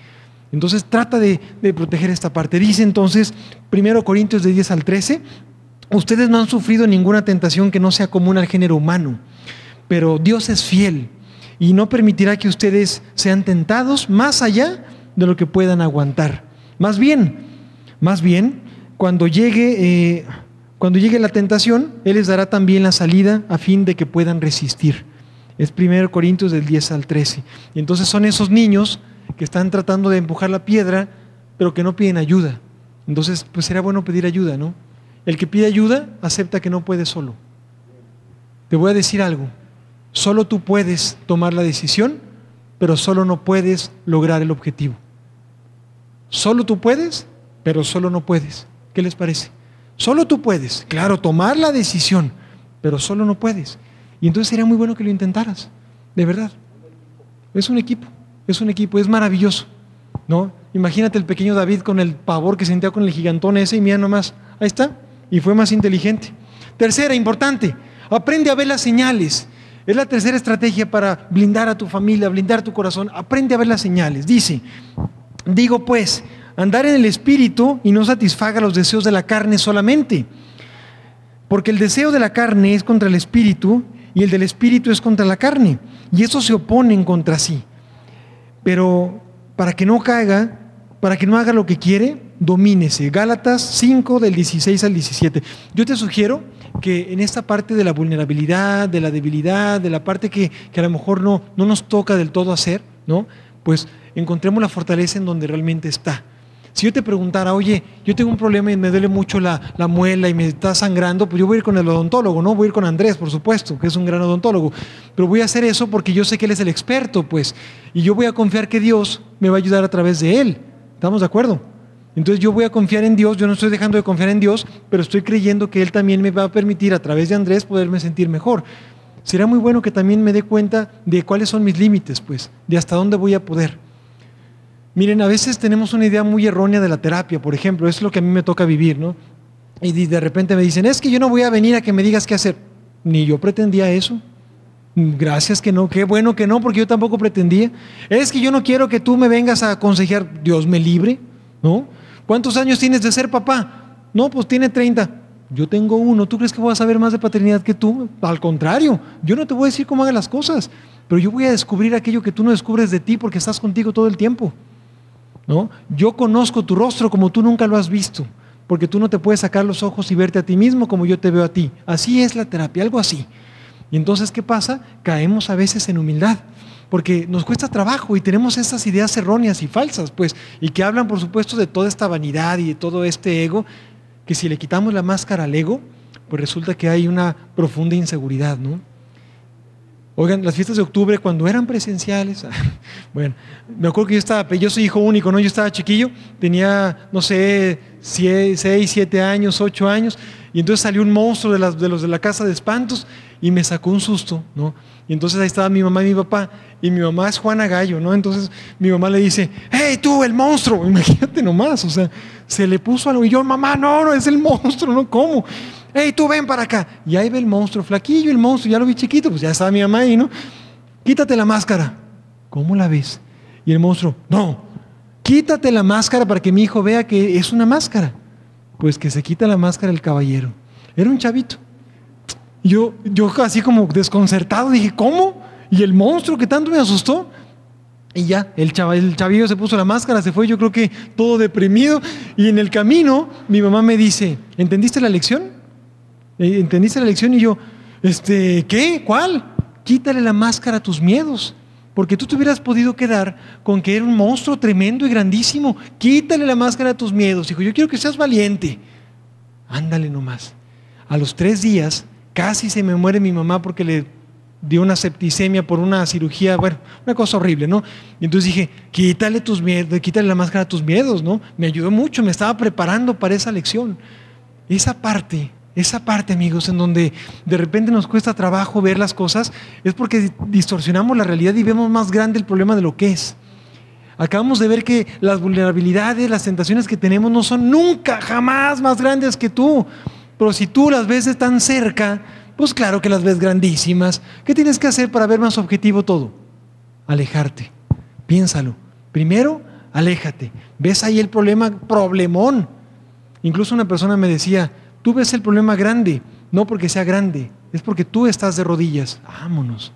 Entonces trata de, de proteger esta parte. Dice entonces, 1 Corintios de 10 al 13, ustedes no han sufrido ninguna tentación que no sea común al género humano, pero Dios es fiel y no permitirá que ustedes sean tentados más allá de lo que puedan aguantar. Más bien, más bien, cuando llegue, eh, cuando llegue la tentación, Él les dará también la salida a fin de que puedan resistir. Es 1 Corintios del 10 al 13. Y entonces son esos niños que están tratando de empujar la piedra, pero que no piden ayuda. Entonces, pues será bueno pedir ayuda, ¿no? El que pide ayuda acepta que no puede solo. Te voy a decir algo. Solo tú puedes tomar la decisión, pero solo no puedes lograr el objetivo. Solo tú puedes, pero solo no puedes. ¿Qué les parece? Solo tú puedes, claro, tomar la decisión, pero solo no puedes. Y entonces sería muy bueno que lo intentaras, de verdad. Es un equipo, es un equipo, es maravilloso. ¿no? Imagínate el pequeño David con el pavor que sentía con el gigantón ese y mira nomás, ahí está, y fue más inteligente. Tercera, importante, aprende a ver las señales. Es la tercera estrategia para blindar a tu familia, blindar tu corazón. Aprende a ver las señales. Dice, Digo pues, andar en el espíritu y no satisfaga los deseos de la carne solamente. Porque el deseo de la carne es contra el espíritu y el del espíritu es contra la carne. Y eso se oponen contra sí. Pero para que no caiga, para que no haga lo que quiere, domínese. Gálatas 5 del 16 al 17. Yo te sugiero que en esta parte de la vulnerabilidad, de la debilidad, de la parte que, que a lo mejor no, no nos toca del todo hacer, ¿no? Pues encontremos la fortaleza en donde realmente está. Si yo te preguntara, oye, yo tengo un problema y me duele mucho la, muela y me está sangrando, pues yo voy a ir con el odontólogo, ¿no? Voy a ir con Andrés, por supuesto, que es un gran odontólogo. Pero voy a hacer eso porque yo sé que él es el experto, pues. Y yo voy a confiar que Dios me va a ayudar a través de él. ¿Estamos de acuerdo? Entonces yo voy a confiar en Dios, yo no estoy dejando de confiar en Dios, pero estoy creyendo que Él también me va a permitir a través de Andrés poderme sentir mejor. Será muy bueno que también me dé cuenta de cuáles son mis límites, pues, de hasta dónde voy a poder. Miren, a veces tenemos una idea muy errónea de la terapia, por ejemplo, es lo que a mí me toca vivir, ¿no? Y de repente me dicen, es que yo no voy a venir a que me digas qué hacer. Ni yo pretendía eso. Gracias que no, qué bueno que no, porque yo tampoco pretendía. Es que yo no quiero que tú me vengas a aconsejar, Dios me libre, ¿no? ¿Cuántos años tienes de ser papá? No, pues tiene 30. Yo tengo uno. ¿Tú crees que voy a saber más de paternidad que tú? Al contrario, yo no te voy a decir cómo haga las cosas, pero yo voy a descubrir aquello que tú no descubres de ti porque estás contigo todo el tiempo. ¿no? Yo conozco tu rostro como tú nunca lo has visto, porque tú no te puedes sacar los ojos y verte a ti mismo como yo te veo a ti. Así es la terapia, algo así. Y entonces, ¿qué pasa? Caemos a veces en humildad. Porque nos cuesta trabajo y tenemos estas ideas erróneas y falsas, pues, y que hablan, por supuesto, de toda esta vanidad y de todo este ego, que si le quitamos la máscara al ego, pues resulta que hay una profunda inseguridad, ¿no? Oigan, las fiestas de octubre cuando eran presenciales, bueno, me acuerdo que yo estaba, yo soy hijo único, ¿no? Yo estaba chiquillo, tenía, no sé, 6, 7 años, 8 años, y entonces salió un monstruo de los de la casa de espantos y me sacó un susto, ¿no? Y entonces ahí estaba mi mamá y mi papá, y mi mamá es Juana Gallo, ¿no? Entonces mi mamá le dice, hey tú, el monstruo, imagínate nomás, o sea, se le puso algo, y yo, mamá, no, no, es el monstruo, ¿no? ¿Cómo? hey, tú ven para acá. Y ahí ve el monstruo, flaquillo, el monstruo, ya lo vi chiquito, pues ya estaba mi mamá ahí, ¿no? Quítate la máscara. ¿Cómo la ves? Y el monstruo, no, quítate la máscara para que mi hijo vea que es una máscara. Pues que se quita la máscara el caballero. Era un chavito. Yo, yo así como desconcertado dije, ¿cómo? Y el monstruo que tanto me asustó. Y ya, el, chaval, el chavillo se puso la máscara, se fue, yo creo que todo deprimido. Y en el camino, mi mamá me dice, ¿entendiste la lección? Eh, ¿Entendiste la lección? Y yo, este, ¿qué? ¿Cuál? Quítale la máscara a tus miedos. Porque tú te hubieras podido quedar con que era un monstruo tremendo y grandísimo. Quítale la máscara a tus miedos. Dijo, yo quiero que seas valiente. Ándale nomás. A los tres días casi se me muere mi mamá porque le dio una septicemia por una cirugía, bueno, una cosa horrible, ¿no? Y entonces dije, quítale tus miedos, quítale la máscara a tus miedos, ¿no? Me ayudó mucho, me estaba preparando para esa lección. Esa parte esa parte, amigos, en donde de repente nos cuesta trabajo ver las cosas, es porque distorsionamos la realidad y vemos más grande el problema de lo que es. Acabamos de ver que las vulnerabilidades, las tentaciones que tenemos no son nunca, jamás más grandes que tú. Pero si tú las ves tan cerca, pues claro que las ves grandísimas. ¿Qué tienes que hacer para ver más objetivo todo? Alejarte. Piénsalo. Primero, aléjate. ¿Ves ahí el problema? Problemón. Incluso una persona me decía, Tú ves el problema grande, no porque sea grande, es porque tú estás de rodillas. Vámonos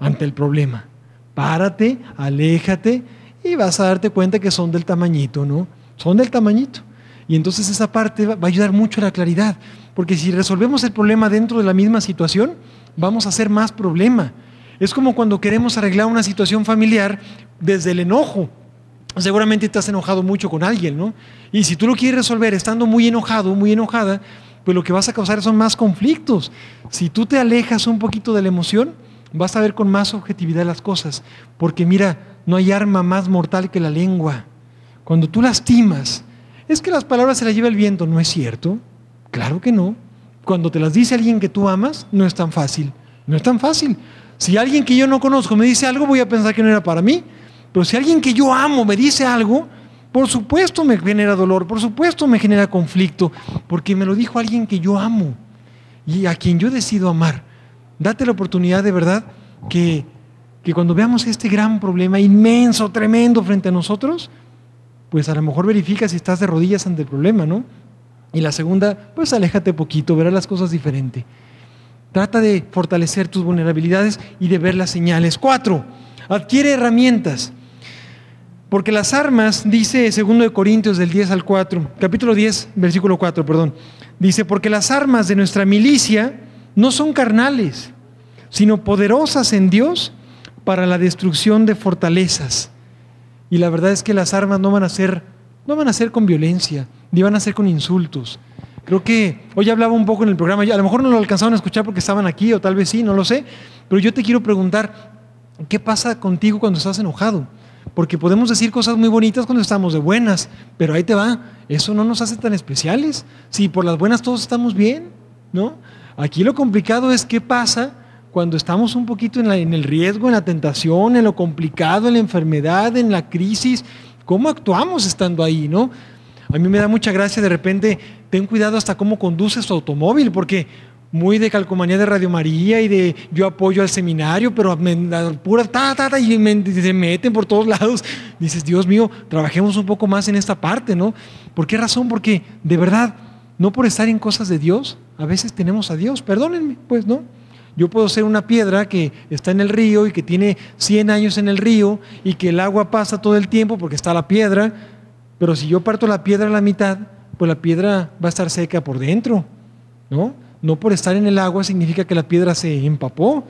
ante el problema. Párate, aléjate y vas a darte cuenta que son del tamañito, ¿no? Son del tamañito. Y entonces esa parte va a ayudar mucho a la claridad, porque si resolvemos el problema dentro de la misma situación, vamos a hacer más problema. Es como cuando queremos arreglar una situación familiar desde el enojo. Seguramente estás enojado mucho con alguien, ¿no? Y si tú lo quieres resolver estando muy enojado, muy enojada, pues lo que vas a causar son más conflictos. Si tú te alejas un poquito de la emoción, vas a ver con más objetividad las cosas. Porque mira, no hay arma más mortal que la lengua. Cuando tú lastimas, es que las palabras se las lleva el viento, ¿no es cierto? Claro que no. Cuando te las dice alguien que tú amas, no es tan fácil. No es tan fácil. Si alguien que yo no conozco me dice algo, voy a pensar que no era para mí. Pero si alguien que yo amo me dice algo, por supuesto me genera dolor, por supuesto me genera conflicto, porque me lo dijo alguien que yo amo y a quien yo decido amar. Date la oportunidad de verdad que, que cuando veamos este gran problema inmenso, tremendo frente a nosotros, pues a lo mejor verifica si estás de rodillas ante el problema, ¿no? Y la segunda, pues aléjate poquito, verás las cosas diferente. Trata de fortalecer tus vulnerabilidades y de ver las señales. Cuatro, adquiere herramientas. Porque las armas, dice 2 Corintios del 10 al 4, capítulo 10, versículo 4, perdón, dice, porque las armas de nuestra milicia no son carnales, sino poderosas en Dios para la destrucción de fortalezas. Y la verdad es que las armas no van a ser, no van a ser con violencia, ni van a ser con insultos. Creo que hoy hablaba un poco en el programa, a lo mejor no lo alcanzaron a escuchar porque estaban aquí, o tal vez sí, no lo sé, pero yo te quiero preguntar, ¿qué pasa contigo cuando estás enojado? Porque podemos decir cosas muy bonitas cuando estamos de buenas, pero ahí te va, eso no nos hace tan especiales. Si por las buenas todos estamos bien, ¿no? Aquí lo complicado es qué pasa cuando estamos un poquito en, en el riesgo, en la tentación, en lo complicado, en la enfermedad, en la crisis, ¿cómo actuamos estando ahí, no? A mí me da mucha gracia de repente, ten cuidado hasta cómo conduces tu automóvil, porque muy de calcomanía de Radio María y de yo apoyo al seminario, pero pura ta, ta, ta, y se meten por todos lados. Dices, Dios mío, trabajemos un poco más en esta parte, ¿no? ¿Por qué razón? Porque de verdad, no por estar en cosas de Dios, a veces tenemos a Dios, perdónenme, pues, ¿no? Yo puedo ser una piedra que está en el río y que tiene 100 años en el río y que el agua pasa todo el tiempo porque está la piedra, pero si yo parto la piedra a la mitad, pues la piedra va a estar seca por dentro, ¿no? No por estar en el agua significa que la piedra se empapó.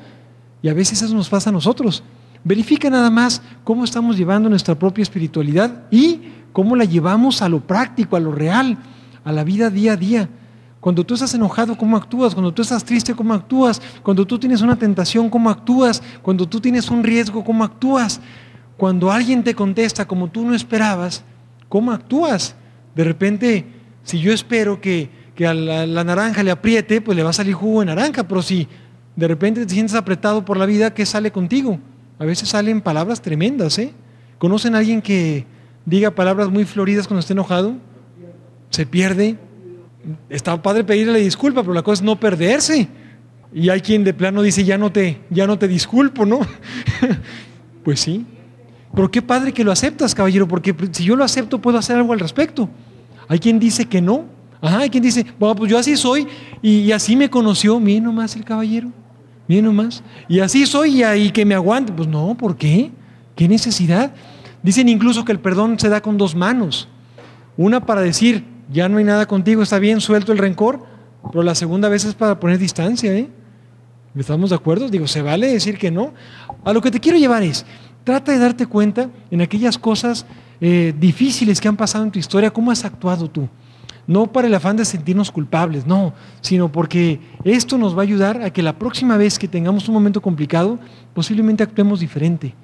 Y a veces eso nos pasa a nosotros. Verifica nada más cómo estamos llevando nuestra propia espiritualidad y cómo la llevamos a lo práctico, a lo real, a la vida día a día. Cuando tú estás enojado, ¿cómo actúas? Cuando tú estás triste, ¿cómo actúas? Cuando tú tienes una tentación, ¿cómo actúas? Cuando tú tienes un riesgo, ¿cómo actúas? Cuando alguien te contesta como tú no esperabas, ¿cómo actúas? De repente, si yo espero que, a la, la, naranja le apriete, pues le va a salir jugo de naranja, pero si de repente te sientes apretado por la vida, ¿qué sale contigo? A veces salen palabras tremendas, ¿eh? ¿Conocen a alguien que diga palabras muy floridas cuando esté enojado? Se pierde, está padre pedirle disculpa, pero la cosa es no perderse. Y hay quien de plano dice, ya no te, ya no te disculpo, ¿no? pues sí. Pero qué padre que lo aceptas, caballero, porque si yo lo acepto puedo hacer algo al respecto. Hay quien dice que no. Ajá, hay quien dice, bueno, pues yo así soy y, así me conoció. Miren nomás el caballero, miren nomás. Y así soy y, ahí que me aguante. Pues no, ¿por qué? ¿Qué necesidad? Dicen incluso que el perdón se da con dos manos. Una para decir, ya no hay nada contigo, está bien, suelto el rencor, pero la segunda vez es para poner distancia, ¿eh? ¿Estamos de acuerdo? Digo, se vale decir que no. A lo que te quiero llevar es, trata de darte cuenta en aquellas cosas eh, difíciles que han pasado en tu historia, cómo has actuado tú. No para el afán de sentirnos culpables, no, sino porque esto nos va a ayudar a que la próxima vez que tengamos un momento complicado, posiblemente actuemos diferente.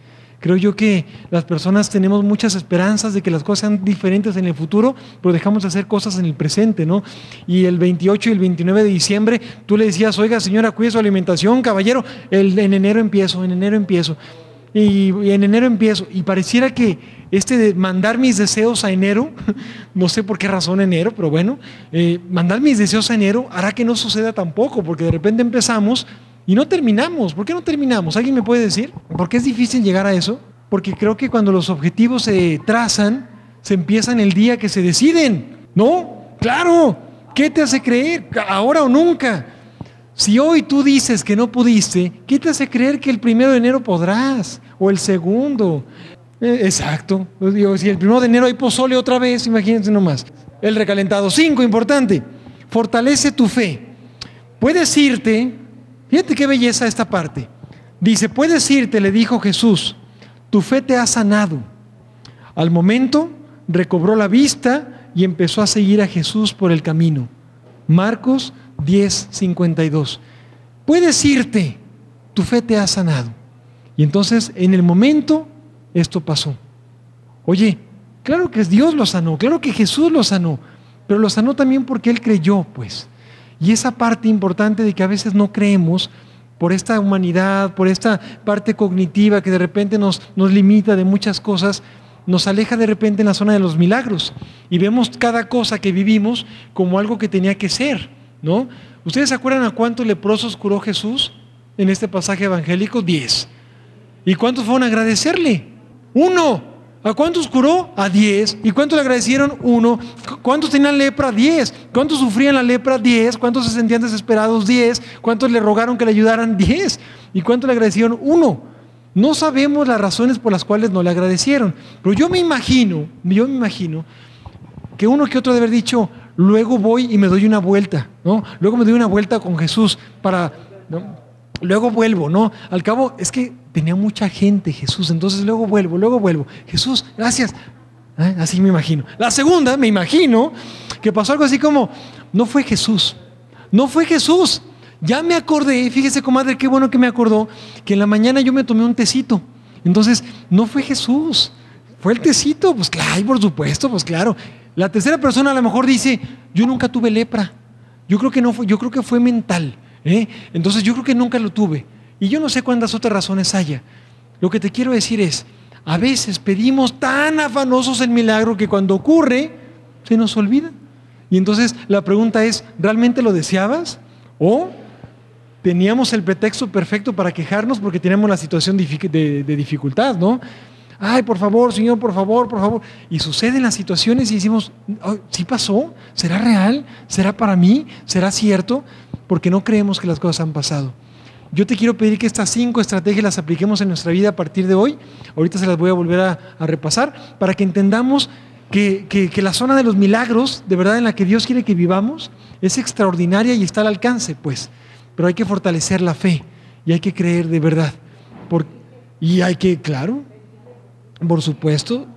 Creo yo que las personas tenemos muchas esperanzas de que las cosas sean diferentes en el futuro, pero dejamos de hacer cosas en el presente, ¿no? Y el 28 y el 29 de diciembre tú le decías, oiga señora, cuide su alimentación, caballero, el, en enero empiezo, en enero empiezo. Y, en enero empiezo. Y pareciera que este de mandar mis deseos a enero, no sé por qué razón enero, pero bueno, eh, mandar mis deseos a enero hará que no suceda tampoco, porque de repente empezamos y no terminamos. ¿Por qué no terminamos? ¿Alguien me puede decir? ¿Por qué es difícil llegar a eso? Porque creo que cuando los objetivos se trazan, se empiezan el día que se deciden. ¿No? Claro. ¿Qué te hace creer? Ahora o nunca. Si hoy tú dices que no pudiste, ¿qué te hace creer que el primero de enero podrás? O el segundo. Eh, exacto. si el primero de enero hay pozole otra vez, imagínense nomás. El recalentado. Cinco, importante. Fortalece tu fe. Puedes irte Fíjate qué belleza esta parte. Dice, puedes irte, le dijo Jesús, tu fe te ha sanado. Al momento recobró la vista y empezó a seguir a Jesús por el camino. Marcos 10, 52. Puedes irte, tu fe te ha sanado. Y entonces en el momento esto pasó. Oye, claro que Dios lo sanó, claro que Jesús lo sanó, pero lo sanó también porque Él creyó, pues. Y esa parte importante de que a veces no creemos por esta humanidad, por esta parte cognitiva que de repente nos, nos limita de muchas cosas, nos aleja de repente en la zona de los milagros y vemos cada cosa que vivimos como algo que tenía que ser, ¿no? ¿Ustedes se acuerdan a cuántos leprosos curó Jesús en este pasaje evangélico? Diez. ¿Y cuántos fueron a agradecerle? Uno. ¿A cuántos curó? A diez. ¿Y cuántos le agradecieron? Uno. ¿Cuántos tenían lepra? Diez. ¿Cuántos sufrían la lepra? Diez. ¿Cuántos se sentían desesperados? Diez. ¿Cuántos le rogaron que le ayudaran? Diez. ¿Y cuántos le agradecieron? Uno. No sabemos las razones por las cuales no le agradecieron. Pero yo me imagino, yo me imagino que uno que otro debe haber dicho, luego voy y me doy una vuelta, ¿no? Luego me doy una vuelta con Jesús para, luego vuelvo, ¿no? Al cabo, es que tenía mucha gente Jesús, entonces luego vuelvo, luego vuelvo. Jesús, gracias. ¿Eh? Así me imagino. La segunda, me imagino, que pasó algo así como, no fue Jesús, no fue Jesús. Ya me acordé, fíjese comadre, qué bueno que me acordó, que en la mañana yo me tomé un tecito. Entonces, no fue Jesús, fue el tecito, pues claro, por supuesto, pues claro. La tercera persona a lo mejor dice, yo nunca tuve lepra. Yo creo que no fue, yo creo que fue mental. ¿eh? Entonces yo creo que nunca lo tuve. Y yo no sé cuántas otras razones haya. Lo que te quiero decir es, a veces pedimos tan afanosos el milagro que cuando ocurre se nos olvida. Y entonces la pregunta es, ¿realmente lo deseabas? ¿O teníamos el pretexto perfecto para quejarnos porque tenemos la situación de, dificultad, ¿no? Ay, por favor, Señor, por favor, por favor. Y suceden las situaciones y decimos, ¿sí pasó? ¿Será real? ¿Será para mí? ¿Será cierto? Porque no creemos que las cosas han pasado. Yo te quiero pedir que estas cinco estrategias las apliquemos en nuestra vida a partir de hoy. Ahorita se las voy a volver a, repasar para que entendamos que, que, la zona de los milagros, de verdad en la que Dios quiere que vivamos, es extraordinaria y está al alcance, pues. Pero hay que fortalecer la fe y hay que creer de verdad. Y hay que, claro, por supuesto.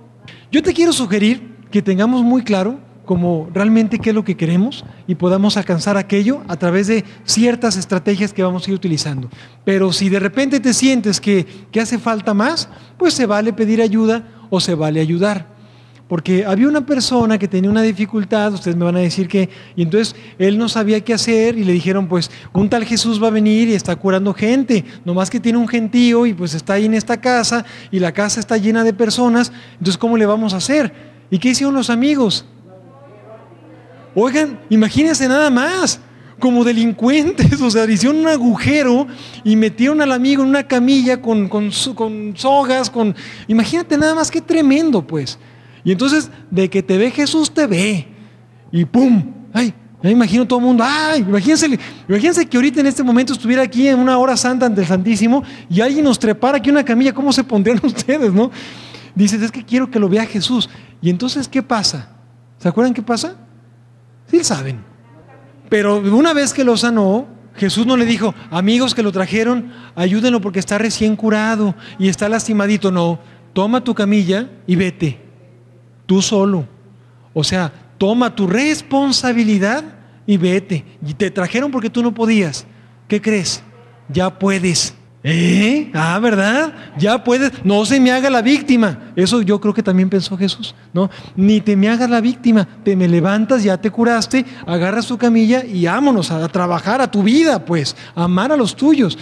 Yo te quiero sugerir que tengamos muy claro como realmente qué es lo que queremos y podamos alcanzar aquello a través de ciertas estrategias que vamos a ir utilizando. Pero si de repente te sientes que, que hace falta más, pues se vale pedir ayuda o se vale ayudar. Porque había una persona que tenía una dificultad, ustedes me van a decir que, y entonces él no sabía qué hacer y le dijeron, pues un tal Jesús va a venir y está curando gente, nomás que tiene un gentío y pues está ahí en esta casa y la casa está llena de personas, entonces ¿cómo le vamos a hacer? ¿Y qué hicieron los amigos? Oigan, imagínense nada más, como delincuentes, o sea, hicieron un agujero y metieron al amigo en una camilla con, con, con sogas, con... Imagínate nada más qué tremendo, pues. Y entonces, de que te ve Jesús, te ve. Y ¡pum! ¡Ay! Me imagino todo el mundo, ¡ay! Imagínense, imagínense que ahorita en este momento estuviera aquí en una hora santa ante el Santísimo y alguien nos trepara aquí una camilla, ¿cómo se pondrían ustedes, no? Dices, es que quiero que lo vea Jesús. Y entonces, ¿qué pasa? ¿Se acuerdan qué pasa? Sí saben. Pero una vez que lo sanó, Jesús no le dijo, amigos que lo trajeron, ayúdenlo porque está recién curado y está lastimadito. No, toma tu camilla y vete tú solo. O sea, toma tu responsabilidad y vete. Y te trajeron porque tú no podías. ¿Qué crees? Ya puedes. ¿Eh? Ah, ¿verdad? Ya puedes. No se me haga la víctima. Eso yo creo que también pensó Jesús. No, ni te me hagas la víctima. Te me levantas, ya te curaste, agarras tu camilla y vámonos a, trabajar a tu vida, pues, a amar a los tuyos.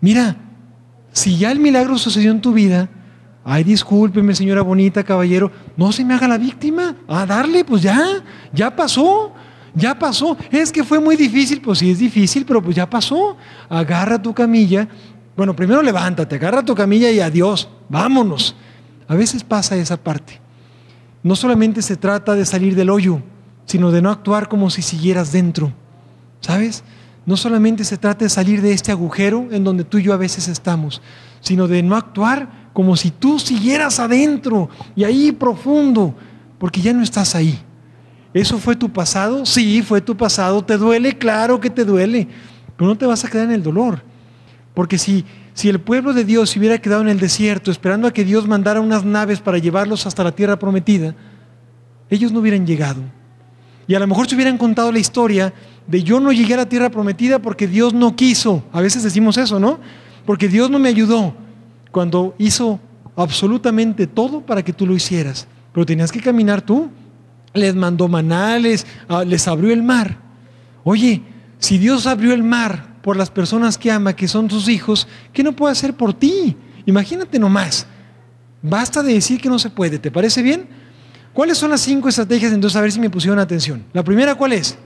Mira, si ya el milagro sucedió en tu vida, Ay, discúlpeme, señora bonita, caballero, no se me haga la víctima. A darle, pues ya, ya pasó, ya pasó. Es que fue muy difícil, pues sí es difícil, pero pues ya pasó. Agarra tu camilla. Bueno, primero levántate, agarra tu camilla y adiós, vámonos. A veces pasa esa parte. No solamente se trata de salir del hoyo, sino de no actuar como si siguieras dentro. ¿Sabes? No solamente se trata de salir de este agujero en donde tú y yo a veces estamos, sino de no actuar como si tú siguieras adentro y ahí profundo, porque ya no estás ahí. ¿Eso fue tu pasado? Sí, fue tu pasado. ¿Te duele? Claro que te duele, pero no te vas a quedar en el dolor. Porque si, si el pueblo de Dios se hubiera quedado en el desierto esperando a que Dios mandara unas naves para llevarlos hasta la tierra prometida, ellos no hubieran llegado. Y a lo mejor se hubieran contado la historia de yo no llegué a la tierra prometida porque Dios no quiso. A veces decimos eso, ¿no? Porque Dios no me ayudó cuando hizo absolutamente todo para que tú lo hicieras. Pero tenías que caminar tú. Les mandó manales, ah, les abrió el mar. Oye, si Dios abrió el mar por las personas que ama, que son tus hijos, ¿qué no puede hacer por ti? Imagínate nomás. Basta de decir que no se puede. ¿Te parece bien? ¿Cuáles son las cinco estrategias? Entonces, a ver si me pusieron atención. La primera, ¿cuál es?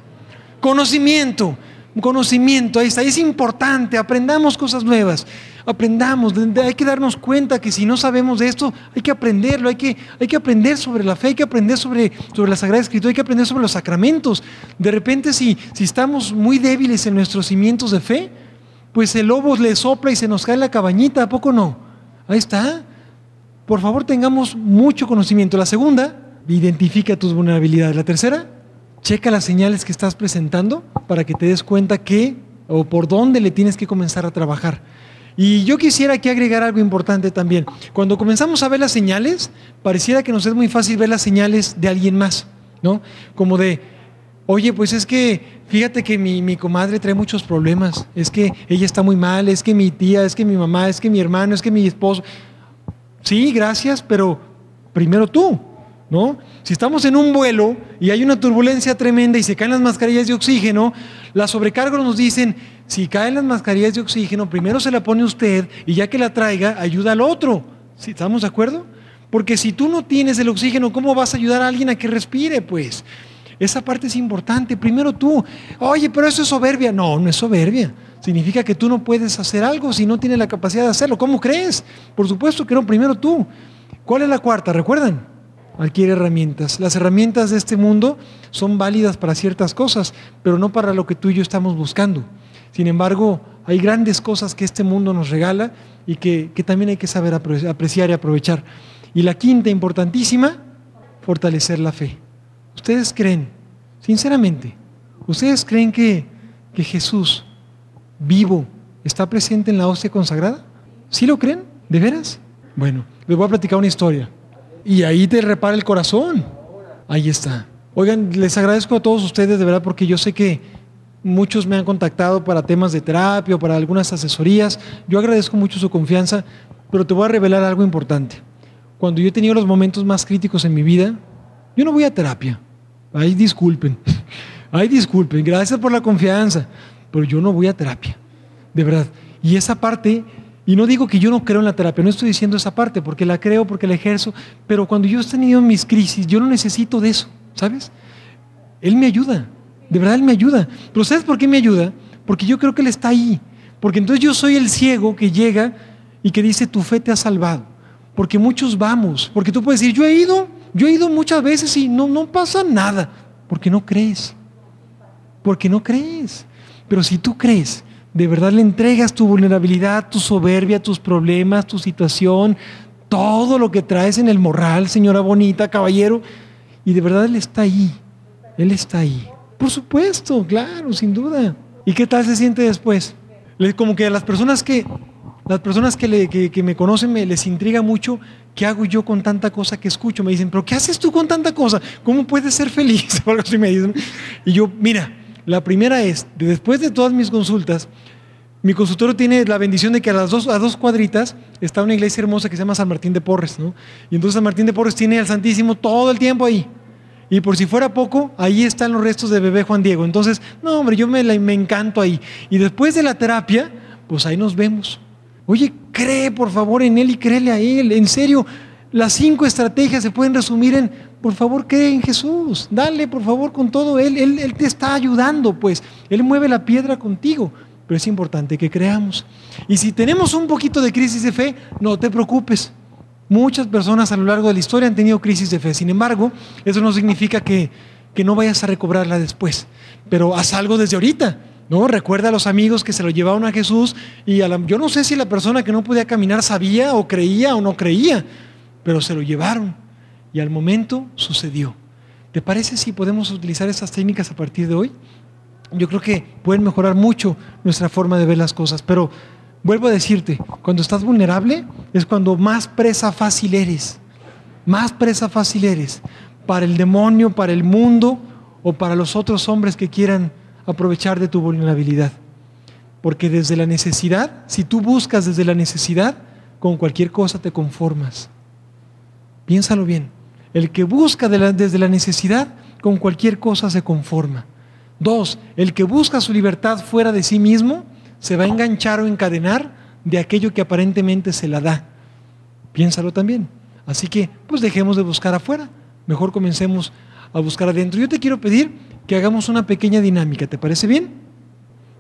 Conocimiento conocimiento, ahí está, es importante, aprendamos cosas nuevas, aprendamos, hay que darnos cuenta que si no sabemos de esto, hay que aprenderlo, hay que, hay que aprender sobre la fe, hay que aprender sobre, sobre la Sagrada Escritura, hay que aprender sobre los sacramentos. De repente si, si estamos muy débiles en nuestros cimientos de fe, pues el lobo le sopla y se nos cae la cabañita, ¿a poco no? Ahí está. Por favor, tengamos mucho conocimiento. La segunda, identifica tus vulnerabilidades. La tercera, checa las señales que estás presentando para que te des cuenta que o por dónde le tienes que comenzar a trabajar. Y yo quisiera aquí agregar algo importante también. Cuando comenzamos a ver las señales, pareciera que nos es muy fácil ver las señales de alguien más, ¿no? Como de, oye, pues es que fíjate que mi, mi, comadre trae muchos problemas, es que ella está muy mal, es que mi tía, es que mi mamá, es que mi hermano, es que mi esposo. Sí, gracias, pero primero tú, ¿no? Si estamos en un vuelo y hay una turbulencia tremenda y se caen las mascarillas de oxígeno, las sobrecargos nos dicen, si caen las mascarillas de oxígeno, primero se la pone usted y ya que la traiga, ayuda al otro. ¿Sí, ¿Estamos de acuerdo? Porque si tú no tienes el oxígeno, ¿cómo vas a ayudar a alguien a que respire? Pues esa parte es importante. Primero tú, oye, pero eso es soberbia. No, no es soberbia. Significa que tú no puedes hacer algo si no tienes la capacidad de hacerlo. ¿Cómo crees? Por supuesto que no, primero tú. ¿Cuál es la cuarta? ¿Recuerdan? Adquiere herramientas. Las herramientas de este mundo son válidas para ciertas cosas, pero no para lo que tú y yo estamos buscando. Sin embargo, hay grandes cosas que este mundo nos regala y que, también hay que saber apreciar y aprovechar. Y la quinta, importantísima, fortalecer la fe. ¿Ustedes creen, sinceramente, ustedes creen que, que Jesús vivo está presente en la hostia consagrada? ¿Sí lo creen? ¿De veras? Bueno, les voy a platicar una historia. Y ahí te repara el corazón. Ahí está. Oigan, les agradezco a todos ustedes de verdad porque yo sé que muchos me han contactado para temas de terapia o para algunas asesorías. Yo agradezco mucho su confianza, pero te voy a revelar algo importante. Cuando yo he tenido los momentos más críticos en mi vida, yo no voy a terapia. Ay, disculpen. Ay, disculpen. Gracias por la confianza. Pero yo no voy a terapia. De verdad. Y esa parte, y no digo que yo no creo en la terapia, no estoy diciendo esa parte, porque la creo, porque la ejerzo, pero cuando yo he tenido mis crisis, yo no necesito de eso, ¿sabes? Él me ayuda. De verdad Él me ayuda. Pero ¿sabes por qué me ayuda? Porque yo creo que Él está ahí. Porque entonces yo soy el ciego que llega y que dice, tu fe te ha salvado. Porque muchos vamos. Porque tú puedes decir, yo he ido, yo he ido muchas veces y no, no pasa nada. Porque no crees. Porque no crees. Pero si tú crees, de verdad le entregas tu vulnerabilidad, tu soberbia, tus problemas, tu situación, todo lo que traes en el morral, señora bonita, caballero, y de verdad Él está ahí. Él está ahí. Por supuesto, claro, sin duda. ¿Y qué tal se siente después? Como que a las personas que, las personas que, me conocen me, les intriga mucho qué hago yo con tanta cosa que escucho. Me dicen, pero ¿qué haces tú con tanta cosa? ¿Cómo puedes ser feliz? Y yo, mira, la primera es, después de todas mis consultas, mi consultorio tiene la bendición de que a las dos, a dos cuadritas está una iglesia hermosa que se llama San Martín de Porres, ¿no? Y entonces San Martín de Porres tiene al Santísimo todo el tiempo ahí. Y por si fuera poco, ahí están los restos de bebé Juan Diego. Entonces, no, hombre, yo me, me encanto ahí. Y después de la terapia, pues ahí nos vemos. Oye, cree por favor en él y créele a él. En serio, las cinco estrategias se pueden resumir en, por favor, cree en Jesús. Dale, por favor, con todo él. Él, él te está ayudando, pues. Él mueve la piedra contigo. Pero es importante que creamos. Y si tenemos un poquito de crisis de fe, no te preocupes. Muchas personas a lo largo de la historia han tenido crisis de fe. Sin embargo, eso no significa que, no vayas a recobrarla después. Pero haz algo desde ahorita. ¿no? Recuerda a los amigos que se lo llevaron a Jesús y yo no sé si la persona que no podía caminar sabía o creía o no creía, pero se lo llevaron y al momento sucedió. ¿Te parece si podemos utilizar esas técnicas a partir de hoy? Yo creo que pueden mejorar mucho nuestra forma de ver las cosas, pero Vuelvo a decirte, cuando estás vulnerable es cuando más presa fácil eres. Más presa fácil eres para el demonio, para el mundo o para los otros hombres que quieran aprovechar de tu vulnerabilidad. Porque desde la necesidad, si tú buscas desde la necesidad, con cualquier cosa te conformas. Piénsalo bien. El que busca desde la necesidad, con cualquier cosa se conforma. Dos, el que busca su libertad fuera de sí mismo, se va a enganchar o encadenar de aquello que aparentemente se la da. Piénsalo también. Así que, pues dejemos de buscar afuera. Mejor comencemos a buscar adentro. Yo te quiero pedir que hagamos una pequeña dinámica. ¿Te parece bien?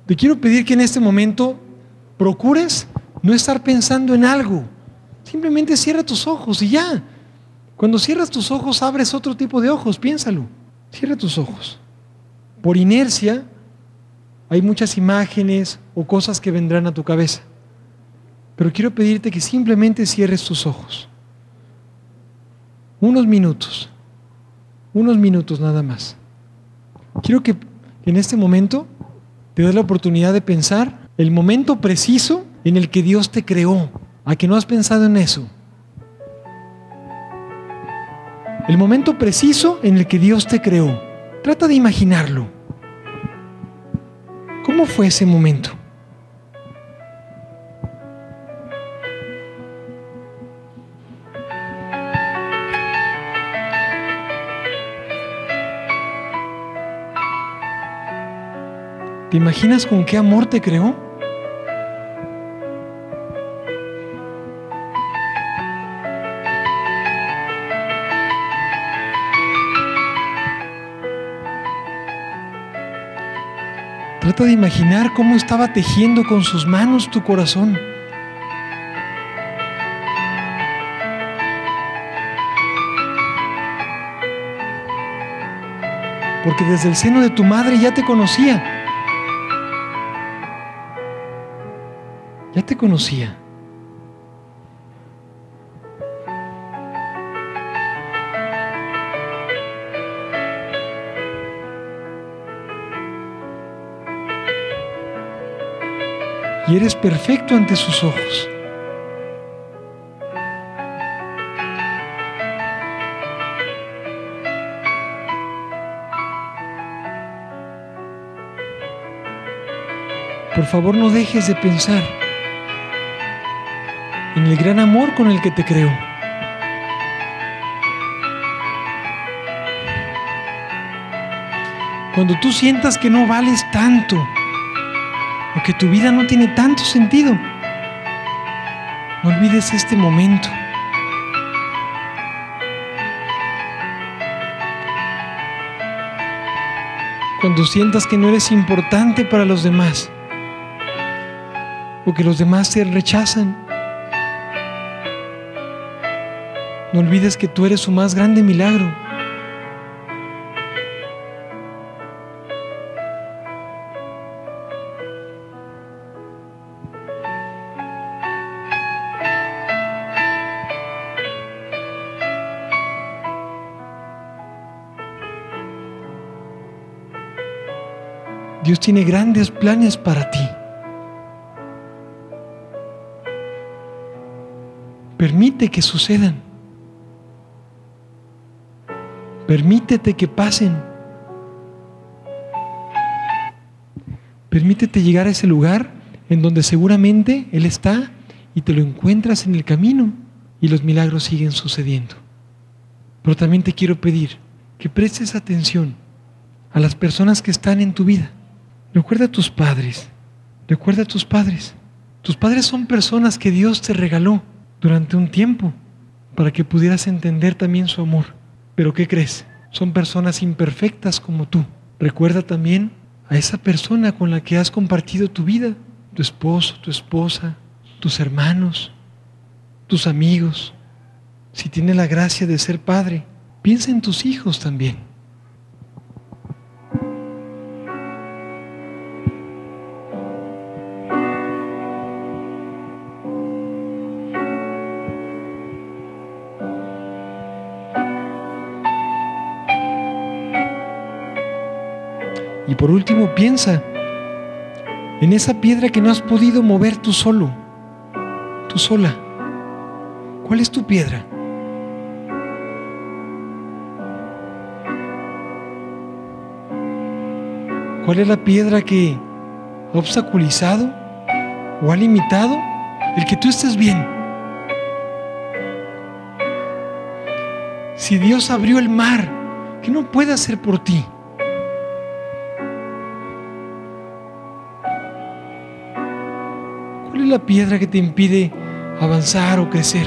Te quiero pedir que en este momento procures no estar pensando en algo. Simplemente cierra tus ojos y ya. Cuando cierras tus ojos, abres otro tipo de ojos. Piénsalo. Cierra tus ojos. Por inercia, hay muchas imágenes o cosas que vendrán a tu cabeza. Pero quiero pedirte que simplemente cierres tus ojos. Unos minutos. Unos minutos nada más. Quiero que en este momento te des la oportunidad de pensar el momento preciso en el que Dios te creó. ¿A que no has pensado en eso? El momento preciso en el que Dios te creó. Trata de imaginarlo. ¿Cómo fue ese momento? ¿Te imaginas con qué amor te creó? Trata de imaginar cómo estaba tejiendo con sus manos tu corazón. Porque desde el seno de tu madre ya te conocía. Ya te conocía. y eres perfecto ante sus ojos. Por favor no dejes de pensar en el gran amor con el que te creo. Cuando tú sientas que no vales tanto, o que tu vida no tiene tanto sentido, no olvides este momento. Cuando sientas que no eres importante para los demás o que los demás te rechazan, no olvides que tú eres su más grande milagro. Tiene grandes planes para ti. Permite que sucedan. Permítete que pasen. Permítete llegar a ese lugar en donde seguramente Él está y te lo encuentras en el camino y los milagros siguen sucediendo. Pero también te quiero pedir que prestes atención a las personas que están en tu vida. Recuerda a tus padres. Recuerda a tus padres. Tus padres son personas que Dios te regaló durante un tiempo para que pudieras entender también su amor. Pero ¿qué crees? Son personas imperfectas como tú. Recuerda también a esa persona con la que has compartido tu vida, tu esposo, tu esposa, tus hermanos, tus amigos. Si tiene la gracia de ser padre, piensa en tus hijos también. Por último, piensa en esa piedra que no has podido mover tú solo, tú sola. ¿Cuál es tu piedra? ¿Cuál es la piedra que ha obstaculizado o ha limitado el que tú estés bien? Si Dios abrió el mar, ¿qué no puede hacer por ti? La piedra que te impide avanzar o crecer?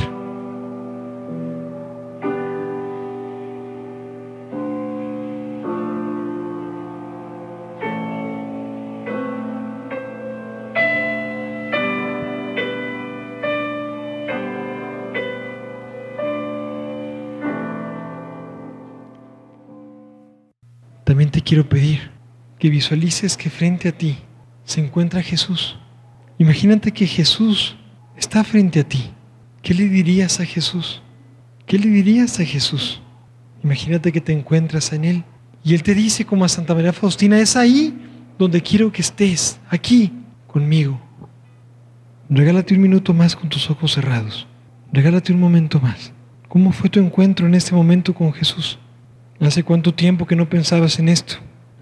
También te quiero pedir que visualices que frente a ti se encuentra Jesús. Imagínate que Jesús está frente a ti. ¿Qué le dirías a Jesús? ¿Qué le dirías a Jesús? Imagínate que te encuentras en Él y Él te dice como a Santa María Faustina, es ahí donde quiero que estés, aquí conmigo. Regálate un minuto más con tus ojos cerrados. Regálate un momento más. ¿Cómo fue tu encuentro en este momento con Jesús? ¿Hace cuánto tiempo que no pensabas en esto?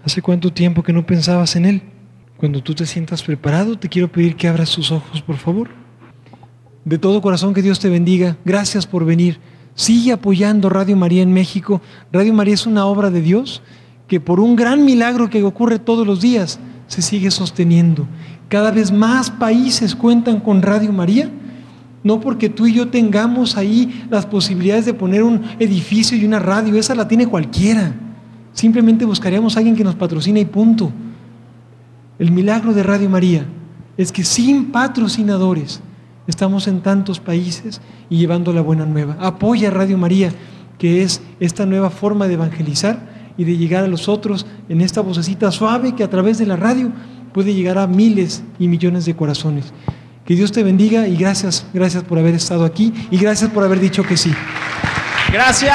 ¿Hace cuánto tiempo que no pensabas en Él? Cuando tú te sientas preparado, te quiero pedir que abras tus ojos, por favor. De todo corazón que Dios te bendiga. Gracias por venir. Sigue apoyando Radio María en México. Radio María es una obra de Dios que por un gran milagro que ocurre todos los días se sigue sosteniendo. Cada vez más países cuentan con Radio María. No porque tú y yo tengamos ahí las posibilidades de poner un edificio y una radio, esa la tiene cualquiera. Simplemente buscaríamos a alguien que nos patrocine y punto. El milagro de Radio María es que sin patrocinadores estamos en tantos países y llevando la buena nueva. Apoya a Radio María, que es esta nueva forma de evangelizar y de llegar a los otros en esta vocecita suave que a través de la radio puede llegar a miles y millones de corazones. Que Dios te bendiga y gracias, gracias por haber estado aquí y gracias por haber dicho que sí. Gracias.